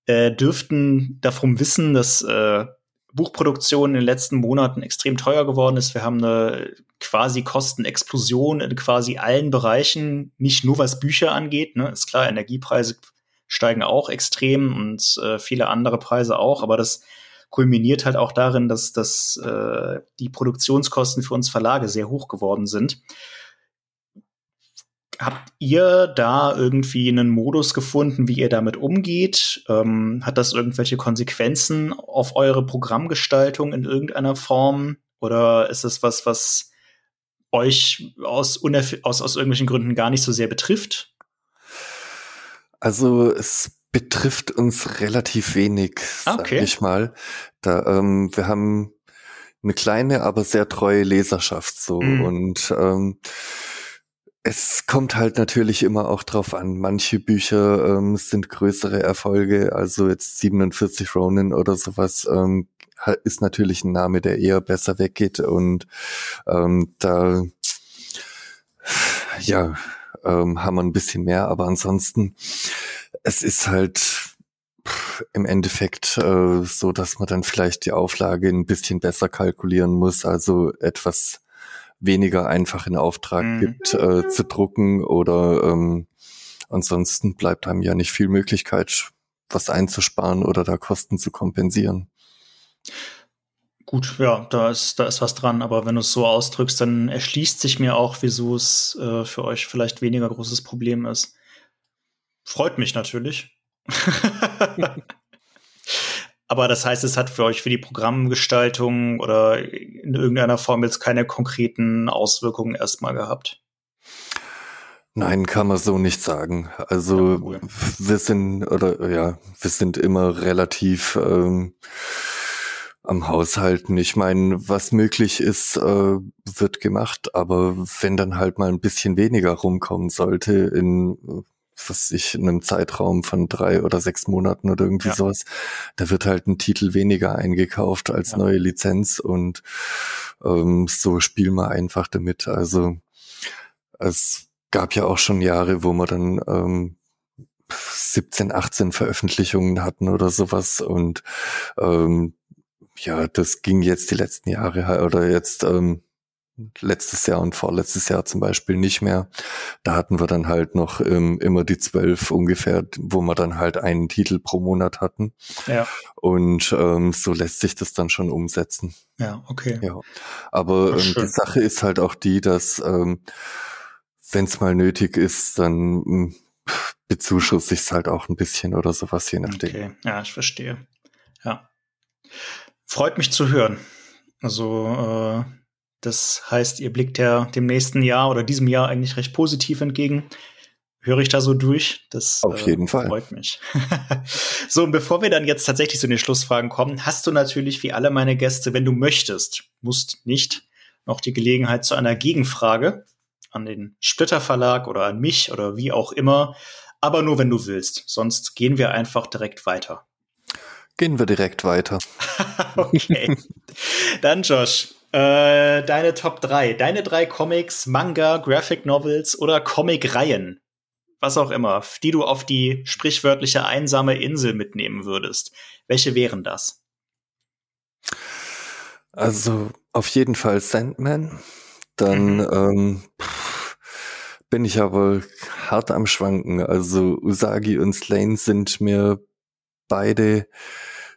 äh, dürften davon wissen, dass äh, Buchproduktion in den letzten Monaten extrem teuer geworden ist. Wir haben eine quasi Kostenexplosion in quasi allen Bereichen, nicht nur was Bücher angeht. Ne? Ist klar, Energiepreise steigen auch extrem und äh, viele andere Preise auch, aber das kulminiert halt auch darin, dass, dass äh, die Produktionskosten für uns Verlage sehr hoch geworden sind. Habt ihr da irgendwie einen Modus gefunden, wie ihr damit umgeht? Ähm, hat das irgendwelche Konsequenzen auf eure Programmgestaltung in irgendeiner Form? Oder ist es was, was euch aus, aus, aus irgendwelchen Gründen gar nicht so sehr betrifft? Also es betrifft uns relativ wenig, ah, okay. sag ich mal. Da, ähm, wir haben eine kleine, aber sehr treue Leserschaft so mm. und ähm, es kommt halt natürlich immer auch drauf an. Manche Bücher ähm, sind größere Erfolge, also jetzt 47 Ronin oder sowas ähm, ist natürlich ein Name, der eher besser weggeht und ähm, da ja ähm, haben wir ein bisschen mehr, aber ansonsten es ist halt im Endeffekt äh, so, dass man dann vielleicht die Auflage ein bisschen besser kalkulieren muss, also etwas weniger einfach in Auftrag mhm. gibt, äh, zu drucken oder ähm, ansonsten bleibt einem ja nicht viel Möglichkeit, was einzusparen oder da Kosten zu kompensieren. Gut, ja, da ist, da ist was dran, aber wenn du es so ausdrückst, dann erschließt sich mir auch, wieso es äh, für euch vielleicht weniger großes Problem ist. Freut mich natürlich. Aber das heißt, es hat für euch für die Programmgestaltung oder in irgendeiner Form jetzt keine konkreten Auswirkungen erstmal gehabt. Nein, kann man so nicht sagen. Also ja, cool. wir sind oder ja, wir sind immer relativ ähm, am Haushalten. Ich meine, was möglich ist, äh, wird gemacht, aber wenn dann halt mal ein bisschen weniger rumkommen sollte in was ich in einem Zeitraum von drei oder sechs Monaten oder irgendwie ja. sowas, da wird halt ein Titel weniger eingekauft als ja. neue Lizenz und ähm, so spielen wir einfach damit. Also es gab ja auch schon Jahre, wo wir dann ähm, 17, 18 Veröffentlichungen hatten oder sowas und ähm, ja, das ging jetzt die letzten Jahre oder jetzt ähm, letztes Jahr und vorletztes Jahr zum Beispiel nicht mehr. Da hatten wir dann halt noch ähm, immer die zwölf ungefähr, wo wir dann halt einen Titel pro Monat hatten. Ja. Und ähm, so lässt sich das dann schon umsetzen. Ja, okay. Ja. Aber ähm, die Sache ist halt auch die, dass ähm, wenn es mal nötig ist, dann hm, bezuschusse ich es halt auch ein bisschen oder sowas, je nachdem. Okay, ja, ich verstehe. Ja. Freut mich zu hören. Also äh das heißt, ihr blickt ja dem nächsten Jahr oder diesem Jahr eigentlich recht positiv entgegen. Höre ich da so durch? Das Auf äh, jeden äh, Fall. freut mich. so, und bevor wir dann jetzt tatsächlich zu den Schlussfragen kommen, hast du natürlich wie alle meine Gäste, wenn du möchtest, musst nicht, noch die Gelegenheit zu einer Gegenfrage an den Splitter Verlag oder an mich oder wie auch immer, aber nur wenn du willst. Sonst gehen wir einfach direkt weiter. Gehen wir direkt weiter. okay. Dann Josh, äh, deine Top 3. Deine drei Comics, Manga, Graphic Novels oder Comic-Reihen. Was auch immer, die du auf die sprichwörtliche einsame Insel mitnehmen würdest. Welche wären das? Also auf jeden Fall Sandman. Dann mhm. ähm, bin ich aber hart am Schwanken. Also Usagi und Slane sind mir beide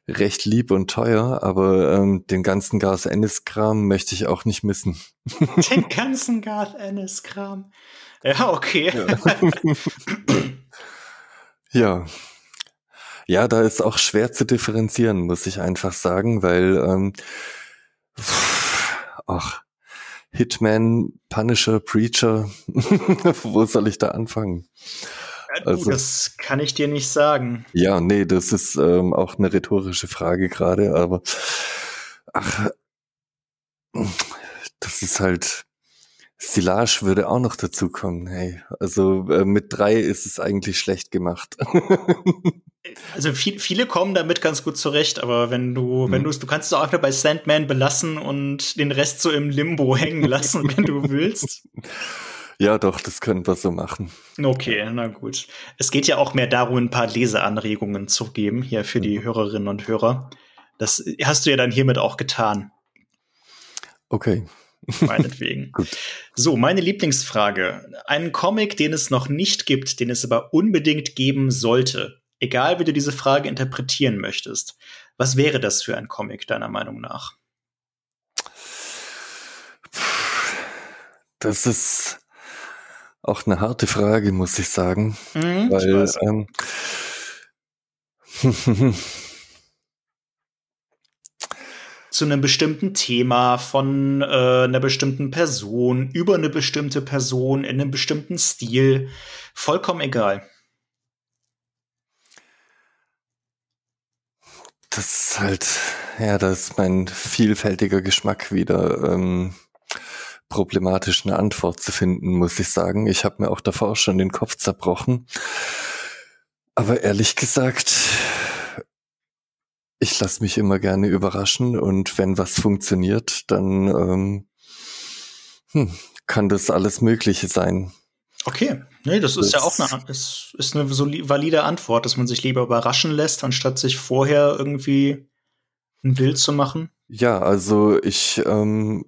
recht lieb und teuer, aber ähm, den ganzen Garth Ennis-Kram möchte ich auch nicht missen. Den ganzen Garth Ennis-Kram. Ja, okay. Ja. ja. Ja, da ist auch schwer zu differenzieren, muss ich einfach sagen, weil ähm, ach, Hitman, Punisher, Preacher, wo soll ich da anfangen? Also, das kann ich dir nicht sagen. Ja, nee, das ist ähm, auch eine rhetorische Frage gerade, aber ach, es ist halt, Silage würde auch noch dazu kommen. Hey, also äh, mit drei ist es eigentlich schlecht gemacht. also viel, viele kommen damit ganz gut zurecht, aber wenn du, hm. wenn du, du kannst es auch einfach bei Sandman belassen und den Rest so im Limbo hängen lassen, wenn du willst. Ja, doch, das können wir so machen. Okay, na gut. Es geht ja auch mehr darum, ein paar Leseanregungen zu geben hier für die mhm. Hörerinnen und Hörer. Das hast du ja dann hiermit auch getan. Okay. Meinetwegen. Gut. So, meine Lieblingsfrage. Einen Comic, den es noch nicht gibt, den es aber unbedingt geben sollte. Egal, wie du diese Frage interpretieren möchtest. Was wäre das für ein Comic, deiner Meinung nach? Das ist auch eine harte Frage, muss ich sagen. Mhm, weil, ich ähm, zu einem bestimmten Thema von äh, einer bestimmten Person, über eine bestimmte Person, in einem bestimmten Stil. Vollkommen egal. Das ist halt, ja, das ist mein vielfältiger Geschmack wieder. Ähm, problematisch eine Antwort zu finden, muss ich sagen. Ich habe mir auch davor schon den Kopf zerbrochen. Aber ehrlich gesagt, ich lasse mich immer gerne überraschen und wenn was funktioniert, dann ähm, hm, kann das alles Mögliche sein. Okay, nee, das, das ist ja auch eine, ist, ist eine valide Antwort, dass man sich lieber überraschen lässt, anstatt sich vorher irgendwie ein Bild zu machen. Ja, also ich ähm,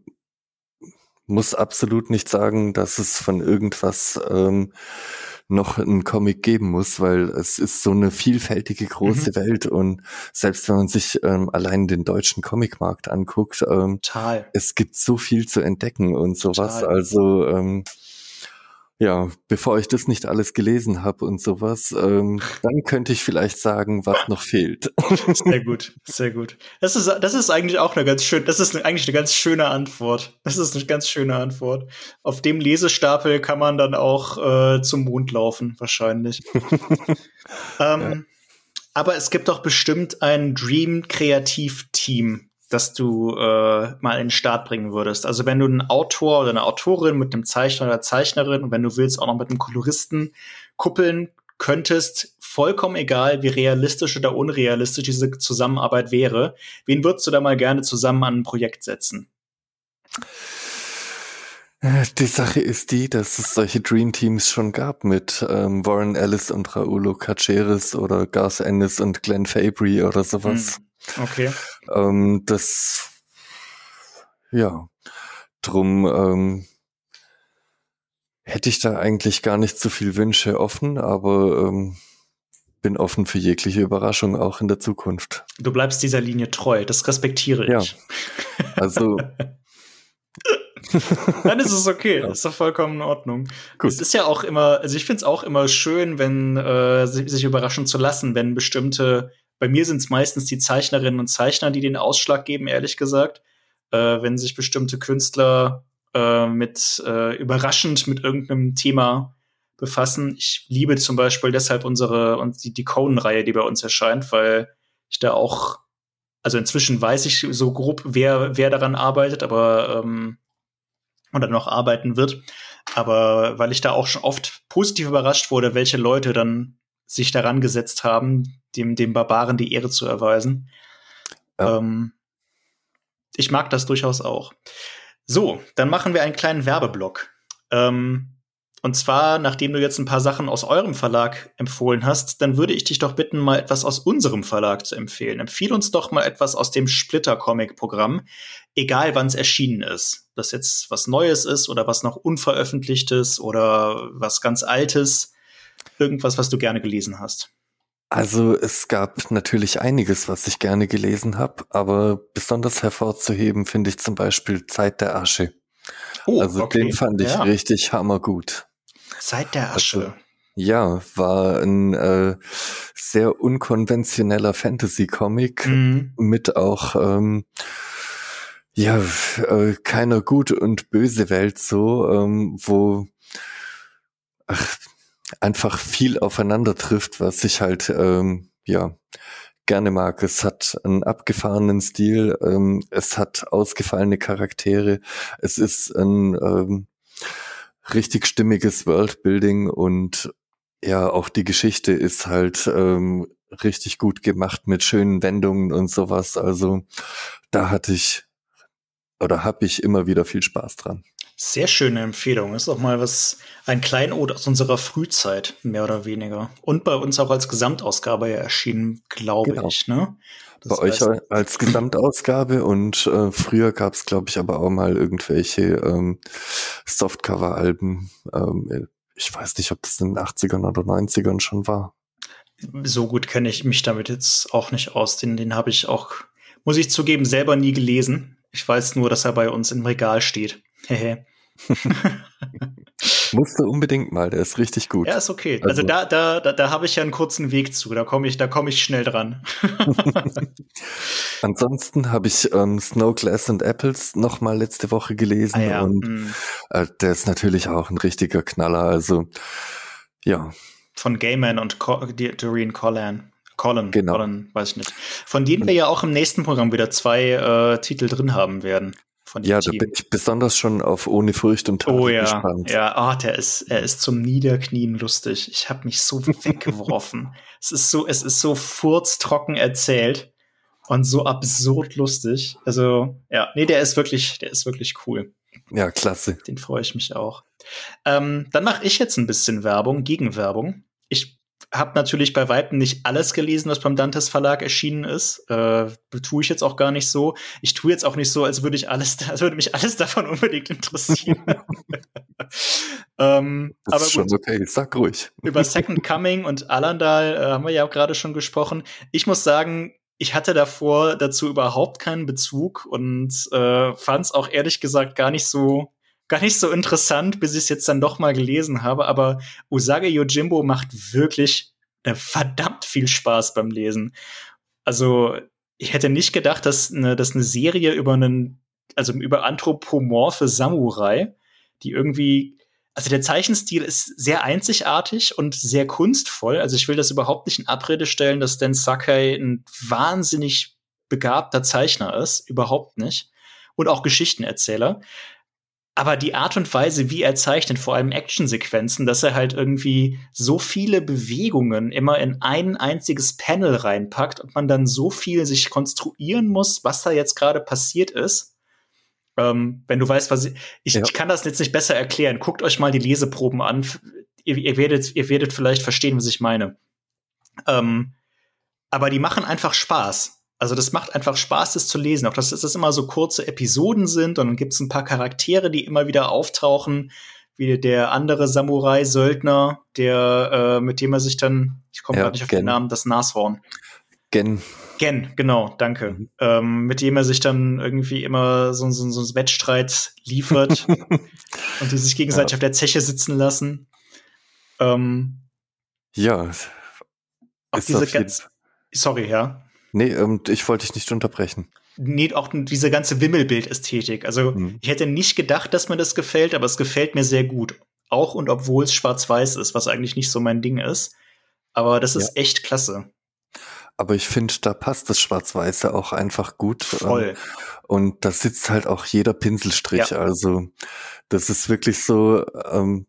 muss absolut nicht sagen, dass es von irgendwas ähm, noch einen Comic geben muss, weil es ist so eine vielfältige große mhm. Welt und selbst wenn man sich ähm, allein den deutschen Comicmarkt anguckt, ähm, Total. es gibt so viel zu entdecken und sowas. Total. Also ähm, ja, bevor ich das nicht alles gelesen habe und sowas, ähm, dann könnte ich vielleicht sagen, was noch fehlt. Sehr gut, sehr gut. Das ist, das ist eigentlich auch eine ganz schön, das ist eigentlich eine ganz schöne Antwort. Das ist eine ganz schöne Antwort. Auf dem Lesestapel kann man dann auch äh, zum Mond laufen, wahrscheinlich. ähm, ja. Aber es gibt doch bestimmt ein Dream-Kreativ-Team, dass du äh, mal in den Start bringen würdest. Also wenn du einen Autor oder eine Autorin mit einem Zeichner oder Zeichnerin und wenn du willst auch noch mit einem Koloristen kuppeln könntest, vollkommen egal, wie realistisch oder unrealistisch diese Zusammenarbeit wäre, wen würdest du da mal gerne zusammen an ein Projekt setzen? Äh, die Sache ist die, dass es solche Dream Teams schon gab mit ähm, Warren Ellis und Raulo Caceres oder Garth Ennis und Glenn Fabry oder sowas. Hm. Okay. Ähm, das, ja, drum ähm, hätte ich da eigentlich gar nicht so viel Wünsche offen, aber ähm, bin offen für jegliche Überraschung auch in der Zukunft. Du bleibst dieser Linie treu, das respektiere ich. Ja, also Dann ist es okay, ja. ist doch vollkommen in Ordnung. Gut. Es ist ja auch immer, also ich finde es auch immer schön, wenn äh, sich überraschen zu lassen, wenn bestimmte bei mir sind es meistens die Zeichnerinnen und Zeichner, die den Ausschlag geben, ehrlich gesagt. Äh, wenn sich bestimmte Künstler äh, mit äh, überraschend mit irgendeinem Thema befassen. Ich liebe zum Beispiel deshalb unsere und die, die Conan-Reihe, die bei uns erscheint, weil ich da auch, also inzwischen weiß ich so grob, wer, wer daran arbeitet, aber ähm, oder noch arbeiten wird. Aber weil ich da auch schon oft positiv überrascht wurde, welche Leute dann sich daran gesetzt haben, dem, dem Barbaren die Ehre zu erweisen. Ja. Ähm, ich mag das durchaus auch. So, dann machen wir einen kleinen Werbeblock. Ähm, und zwar, nachdem du jetzt ein paar Sachen aus eurem Verlag empfohlen hast, dann würde ich dich doch bitten, mal etwas aus unserem Verlag zu empfehlen. Empfiehl uns doch mal etwas aus dem Splitter-Comic-Programm, egal wann es erschienen ist. Das jetzt was Neues ist oder was noch unveröffentlichtes oder was ganz Altes. Irgendwas, was du gerne gelesen hast. Also es gab natürlich einiges, was ich gerne gelesen habe, aber besonders hervorzuheben finde ich zum Beispiel Zeit der Asche. Oh, also okay. den fand ich ja. richtig hammergut. Zeit der Asche. Also, ja, war ein äh, sehr unkonventioneller Fantasy-Comic mhm. mit auch ähm, ja äh, keiner gute und böse Welt so, ähm, wo ach, einfach viel aufeinander trifft, was sich halt ähm, ja gerne mag. Es hat einen abgefahrenen Stil, ähm, es hat ausgefallene Charaktere, es ist ein ähm, richtig stimmiges Worldbuilding und ja, auch die Geschichte ist halt ähm, richtig gut gemacht mit schönen Wendungen und sowas. Also da hatte ich oder habe ich immer wieder viel Spaß dran. Sehr schöne Empfehlung. Ist auch mal was, ein Kleinod aus unserer Frühzeit, mehr oder weniger. Und bei uns auch als Gesamtausgabe ja erschienen, glaube genau. ich, ne? Das bei heißt, euch als Gesamtausgabe und äh, früher gab es, glaube ich, aber auch mal irgendwelche ähm, Softcover-Alben. Ähm, ich weiß nicht, ob das in den 80ern oder 90ern schon war. So gut kenne ich mich damit jetzt auch nicht aus. Den, den habe ich auch, muss ich zugeben, selber nie gelesen. Ich weiß nur, dass er bei uns im Regal steht. Hehe. Musst du unbedingt mal, der ist richtig gut. Ja, ist okay. Also, also da, da, da, da habe ich ja einen kurzen Weg zu. Da komme ich, da komme ich schnell dran. Ansonsten habe ich ähm, Snow Glass and Apples noch mal letzte Woche gelesen ah, ja. und mm. äh, der ist natürlich auch ein richtiger Knaller. Also ja. Von Gayman und Co Doreen Collan. Colin, genau. Colin, weiß ich nicht. Von denen wir ja auch im nächsten Programm wieder zwei äh, Titel drin haben werden. Ja, Team. da bin ich besonders schon auf Ohne Furcht und Tadel oh, ja. gespannt. Ja, oh, der ist, er ist zum Niederknien lustig. Ich habe mich so weggeworfen. es ist so, es ist so furztrocken erzählt und so absurd lustig. Also, ja, nee, der ist wirklich, der ist wirklich cool. Ja, klasse. Den freue ich mich auch. Ähm, dann mache ich jetzt ein bisschen Werbung, Gegenwerbung. Ich habe natürlich bei Weitem nicht alles gelesen, was beim Dantes Verlag erschienen ist. Äh, tue ich jetzt auch gar nicht so. Ich tue jetzt auch nicht so, als würde ich alles, als würde mich alles davon unbedingt interessieren. ähm, das aber ist schon okay, sag ruhig. Über Second Coming und Alandal äh, haben wir ja auch gerade schon gesprochen. Ich muss sagen, ich hatte davor dazu überhaupt keinen Bezug und äh, fand es auch ehrlich gesagt gar nicht so gar nicht so interessant, bis ich es jetzt dann doch mal gelesen habe. Aber Usage Yojimbo macht wirklich äh, verdammt viel Spaß beim Lesen. Also ich hätte nicht gedacht, dass eine, dass eine Serie über einen, also über anthropomorphe Samurai, die irgendwie, also der Zeichenstil ist sehr einzigartig und sehr kunstvoll. Also ich will das überhaupt nicht in Abrede stellen, dass Dan Sakai ein wahnsinnig begabter Zeichner ist. Überhaupt nicht. Und auch Geschichtenerzähler aber die Art und Weise, wie er zeichnet, vor allem Actionsequenzen, dass er halt irgendwie so viele Bewegungen immer in ein einziges Panel reinpackt und man dann so viel sich konstruieren muss, was da jetzt gerade passiert ist. Ähm, wenn du weißt, was ich, ich, ja. ich, kann das jetzt nicht besser erklären. Guckt euch mal die Leseproben an. Ihr, ihr werdet, ihr werdet vielleicht verstehen, was ich meine. Ähm, aber die machen einfach Spaß. Also das macht einfach Spaß, das zu lesen. Auch dass das immer so kurze Episoden sind und dann gibt es ein paar Charaktere, die immer wieder auftauchen, wie der andere Samurai-Söldner, der äh, mit dem er sich dann, ich komme ja, gerade nicht auf Gen. den Namen, das Nashorn. Gen. Gen, genau, danke. Mhm. Ähm, mit dem er sich dann irgendwie immer so, so, so einen Wettstreit liefert und die sich gegenseitig ja. auf der Zeche sitzen lassen. Ähm, ja. Auch diese ganz, sorry, ja. Nee, ähm, ich wollte dich nicht unterbrechen. Nee, auch diese ganze Wimmelbild-Ästhetik. Also mhm. ich hätte nicht gedacht, dass mir das gefällt, aber es gefällt mir sehr gut. Auch und obwohl es schwarz-weiß ist, was eigentlich nicht so mein Ding ist. Aber das ist ja. echt klasse. Aber ich finde, da passt das Schwarz-Weiße auch einfach gut. Voll. Und da sitzt halt auch jeder Pinselstrich. Ja. Also das ist wirklich so ähm,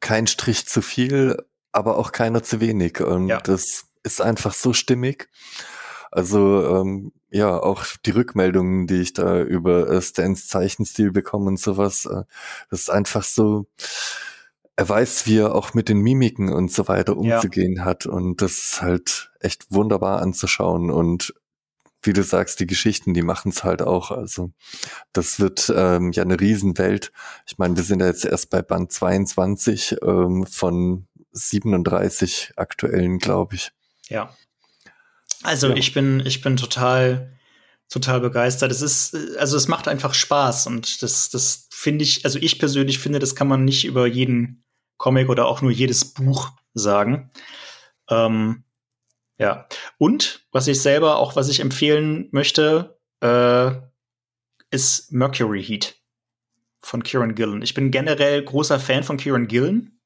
kein Strich zu viel, aber auch keiner zu wenig. Und ja. das ist einfach so stimmig. Also ähm, ja, auch die Rückmeldungen, die ich da über äh, Stans Zeichenstil bekomme und sowas, äh, das ist einfach so, er weiß, wie er auch mit den Mimiken und so weiter umzugehen ja. hat und das ist halt echt wunderbar anzuschauen und wie du sagst, die Geschichten, die machen es halt auch. Also das wird ähm, ja eine Riesenwelt. Ich meine, wir sind ja jetzt erst bei Band 22 ähm, von 37 aktuellen, glaube ich. Ja. Also ja. ich bin, ich bin total, total begeistert. Es ist, also es macht einfach Spaß und das, das finde ich, also ich persönlich finde, das kann man nicht über jeden Comic oder auch nur jedes Buch sagen. Ähm, ja. Und was ich selber auch, was ich empfehlen möchte, äh, ist Mercury Heat von Kieran Gillen. Ich bin generell großer Fan von Kieran Gillen.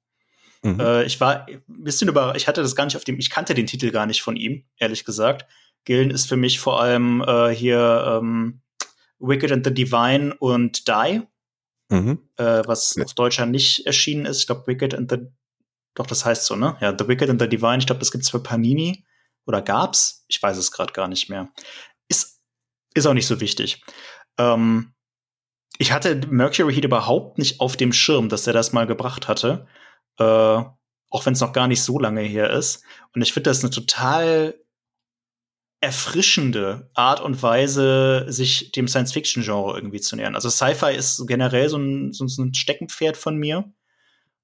Mhm. Äh, ich war ein bisschen über, ich hatte das gar nicht auf dem, ich kannte den Titel gar nicht von ihm, ehrlich gesagt. Gillen ist für mich vor allem äh, hier ähm, Wicked and the Divine und Die, mhm. äh, was ja. auf Deutsch ja nicht erschienen ist. Ich glaube, Wicked and the, doch, das heißt so, ne? Ja, The Wicked and the Divine, ich glaube, das gibt's für Panini. Oder gab's? Ich weiß es gerade gar nicht mehr. Ist, ist auch nicht so wichtig. Ähm, ich hatte Mercury Heat überhaupt nicht auf dem Schirm, dass er das mal gebracht hatte. Äh, auch wenn es noch gar nicht so lange her ist. Und ich finde das eine total erfrischende Art und Weise, sich dem Science-Fiction-Genre irgendwie zu nähern. Also Sci-Fi ist generell so ein, so ein Steckenpferd von mir.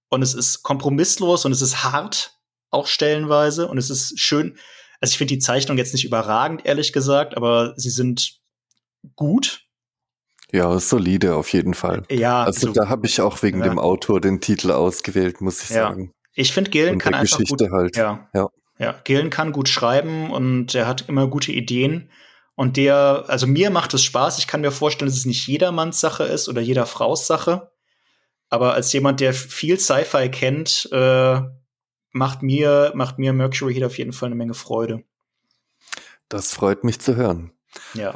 Und es ist kompromisslos und es ist hart, auch stellenweise. Und es ist schön. Also ich finde die Zeichnung jetzt nicht überragend, ehrlich gesagt, aber sie sind gut. Ja, solide auf jeden Fall. Ja, also so, da habe ich auch wegen ja. dem Autor den Titel ausgewählt, muss ich ja. sagen. Ich finde, Gillen kann einfach Geschichte gut, halt. Ja, ja. ja, Gillen kann gut schreiben und er hat immer gute Ideen. Und der, also mir macht es Spaß. Ich kann mir vorstellen, dass es nicht jedermanns Sache ist oder jeder Fraus Sache. Aber als jemand, der viel Sci-Fi kennt, äh, macht mir, macht mir Mercury Heat auf jeden Fall eine Menge Freude. Das freut mich zu hören. Ja.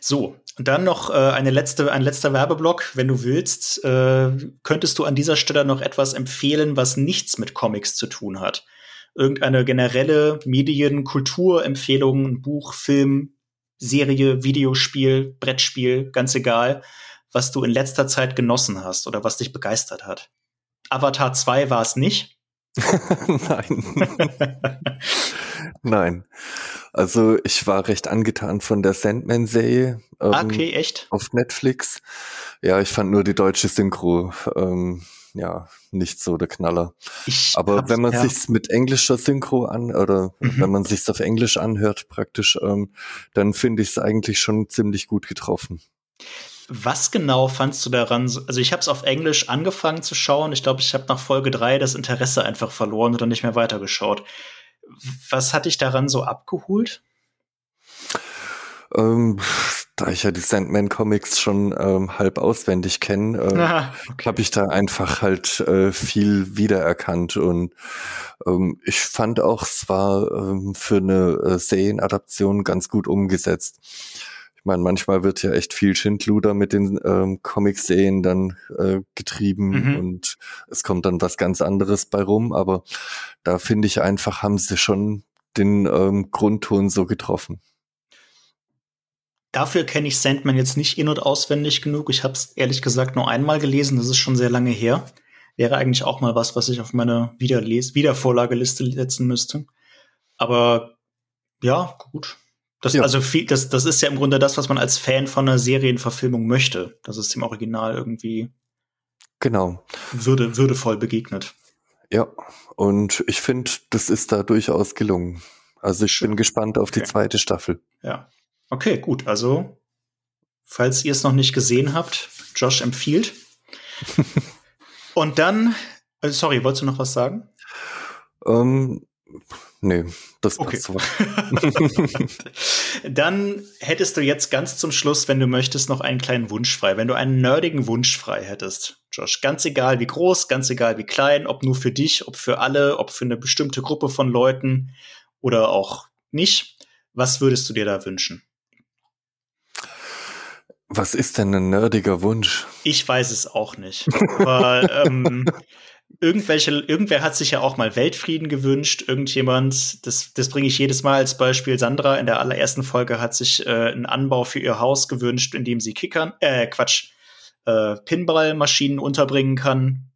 So, und dann noch äh, eine letzte, ein letzter Werbeblock, wenn du willst. Äh, könntest du an dieser Stelle noch etwas empfehlen, was nichts mit Comics zu tun hat? Irgendeine generelle Medien-, Kulturempfehlung, Buch, Film, Serie, Videospiel, Brettspiel, ganz egal, was du in letzter Zeit genossen hast oder was dich begeistert hat. Avatar 2 war es nicht. Nein. Nein. Also ich war recht angetan von der Sandman-Serie. Ähm, okay, echt? Auf Netflix. Ja, ich fand nur die deutsche Synchro, ähm, ja, nicht so der Knaller. Ich Aber wenn man ja. sich's mit englischer Synchro an oder mhm. wenn man sich's auf Englisch anhört, praktisch, ähm, dann finde ich es eigentlich schon ziemlich gut getroffen. Was genau fandst du daran? Also ich habe es auf Englisch angefangen zu schauen. Ich glaube, ich habe nach Folge drei das Interesse einfach verloren oder nicht mehr weitergeschaut. Was hat dich daran so abgeholt? Ähm, da ich ja die Sandman Comics schon ähm, halb auswendig kenne, äh, okay. habe ich da einfach halt äh, viel wiedererkannt und ähm, ich fand auch, es war ähm, für eine äh, Serienadaption ganz gut umgesetzt meine, manchmal wird ja echt viel Schindluder mit den ähm, Comic-Serien dann äh, getrieben mhm. und es kommt dann was ganz anderes bei rum, aber da finde ich einfach, haben sie schon den ähm, Grundton so getroffen. Dafür kenne ich Sandman jetzt nicht in- und auswendig genug. Ich habe es ehrlich gesagt nur einmal gelesen, das ist schon sehr lange her. Wäre eigentlich auch mal was, was ich auf meine Wiederles Wiedervorlageliste setzen müsste. Aber ja, gut. Das, ja. Also viel, das, das ist ja im Grunde das, was man als Fan von einer Serienverfilmung möchte, dass es dem Original irgendwie genau würde, würdevoll begegnet. Ja, und ich finde, das ist da durchaus gelungen. Also ich bin gespannt auf die okay. zweite Staffel. Ja. Okay, gut. Also, falls ihr es noch nicht gesehen habt, Josh empfiehlt. und dann, äh, sorry, wolltest du noch was sagen? Ähm, Nee, das passt okay. Dann hättest du jetzt ganz zum Schluss, wenn du möchtest, noch einen kleinen Wunsch frei. Wenn du einen nerdigen Wunsch frei hättest, Josh, ganz egal wie groß, ganz egal wie klein, ob nur für dich, ob für alle, ob für eine bestimmte Gruppe von Leuten oder auch nicht, was würdest du dir da wünschen? Was ist denn ein nerdiger Wunsch? Ich weiß es auch nicht. Aber ähm, irgendwelche, irgendwer hat sich ja auch mal Weltfrieden gewünscht, irgendjemand, das, das bringe ich jedes Mal als Beispiel. Sandra in der allerersten Folge hat sich äh, einen Anbau für ihr Haus gewünscht, in dem sie Kickern, äh, Quatsch, äh, Pinballmaschinen unterbringen kann.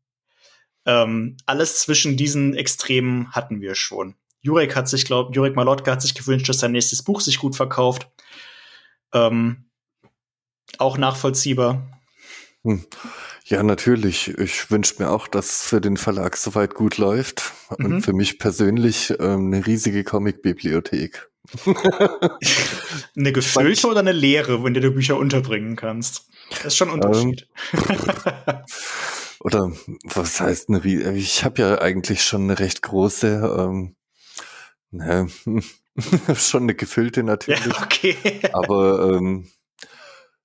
Ähm, alles zwischen diesen Extremen hatten wir schon. Jurek hat sich, glaub, Jurek Malotka hat sich gewünscht, dass sein nächstes Buch sich gut verkauft. Ähm, auch nachvollziehbar. Hm. Ja, natürlich. Ich wünsche mir auch, dass für den Verlag soweit gut läuft. Mhm. Und für mich persönlich ähm, eine riesige Comic-Bibliothek. eine gefüllte oder eine leere, in der du Bücher unterbringen kannst? Das ist schon ein Unterschied. Ähm, oder was heißt eine riesige? Ich habe ja eigentlich schon eine recht große, ähm, ne, schon eine gefüllte natürlich. Ja, okay. Aber ähm,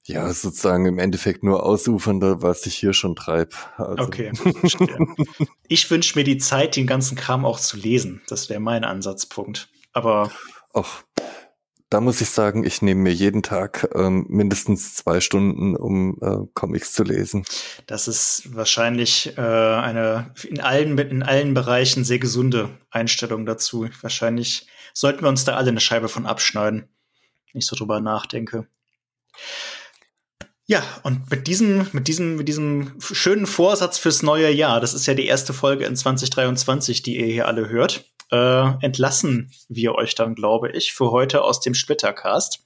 ja, sozusagen im Endeffekt nur ausufernder, was ich hier schon treibe. Also. Okay. ich wünsche mir die Zeit, den ganzen Kram auch zu lesen. Das wäre mein Ansatzpunkt. Aber Ach, da muss ich sagen, ich nehme mir jeden Tag ähm, mindestens zwei Stunden, um äh, Comics zu lesen. Das ist wahrscheinlich äh, eine in allen, in allen Bereichen sehr gesunde Einstellung dazu. Wahrscheinlich sollten wir uns da alle eine Scheibe von abschneiden, wenn ich so drüber nachdenke. Ja, und mit diesem, mit diesem, mit diesem schönen Vorsatz fürs neue Jahr, das ist ja die erste Folge in 2023, die ihr hier alle hört äh, entlassen wir euch dann, glaube ich, für heute aus dem Splittercast.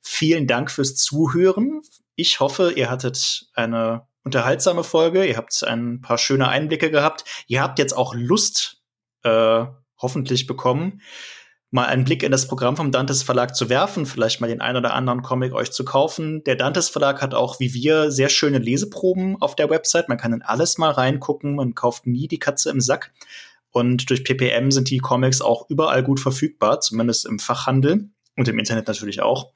Vielen Dank fürs Zuhören. Ich hoffe, ihr hattet eine unterhaltsame Folge. Ihr habt ein paar schöne Einblicke gehabt. Ihr habt jetzt auch Lust, äh, hoffentlich bekommen, mal einen Blick in das Programm vom Dantes Verlag zu werfen, vielleicht mal den einen oder anderen Comic euch zu kaufen. Der Dantes Verlag hat auch, wie wir, sehr schöne Leseproben auf der Website. Man kann in alles mal reingucken. Man kauft nie die Katze im Sack. Und durch PPM sind die Comics auch überall gut verfügbar, zumindest im Fachhandel und im Internet natürlich auch.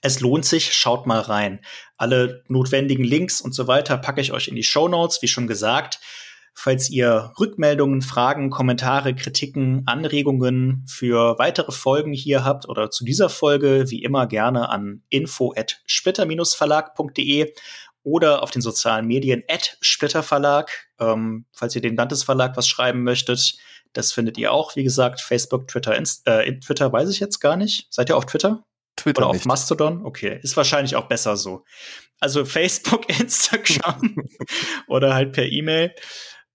Es lohnt sich, schaut mal rein. Alle notwendigen Links und so weiter packe ich euch in die Show Notes, wie schon gesagt. Falls ihr Rückmeldungen, Fragen, Kommentare, Kritiken, Anregungen für weitere Folgen hier habt oder zu dieser Folge, wie immer gerne an info@splitter-verlag.de oder auf den sozialen Medien at Splitter Verlag. Ähm, falls ihr den Landesverlag was schreiben möchtet, das findet ihr auch, wie gesagt, Facebook, Twitter, Inst äh, Twitter weiß ich jetzt gar nicht. Seid ihr auf Twitter? Twitter Oder auf nicht. Mastodon? Okay, ist wahrscheinlich auch besser so. Also Facebook, Instagram oder halt per E-Mail.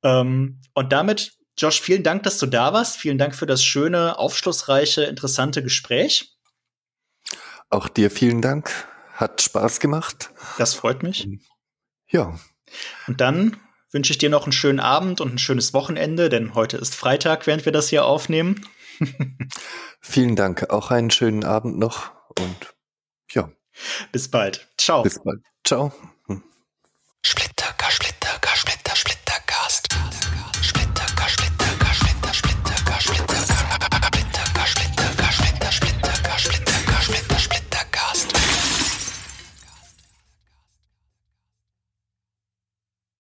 Ähm, und damit, Josh, vielen Dank, dass du da warst. Vielen Dank für das schöne, aufschlussreiche, interessante Gespräch. Auch dir vielen Dank. Hat Spaß gemacht. Das freut mich. Ja. Und dann wünsche ich dir noch einen schönen Abend und ein schönes Wochenende, denn heute ist Freitag, während wir das hier aufnehmen. Vielen Dank. Auch einen schönen Abend noch und ja. Bis bald. Ciao. Bis bald. Ciao. Hm. Split.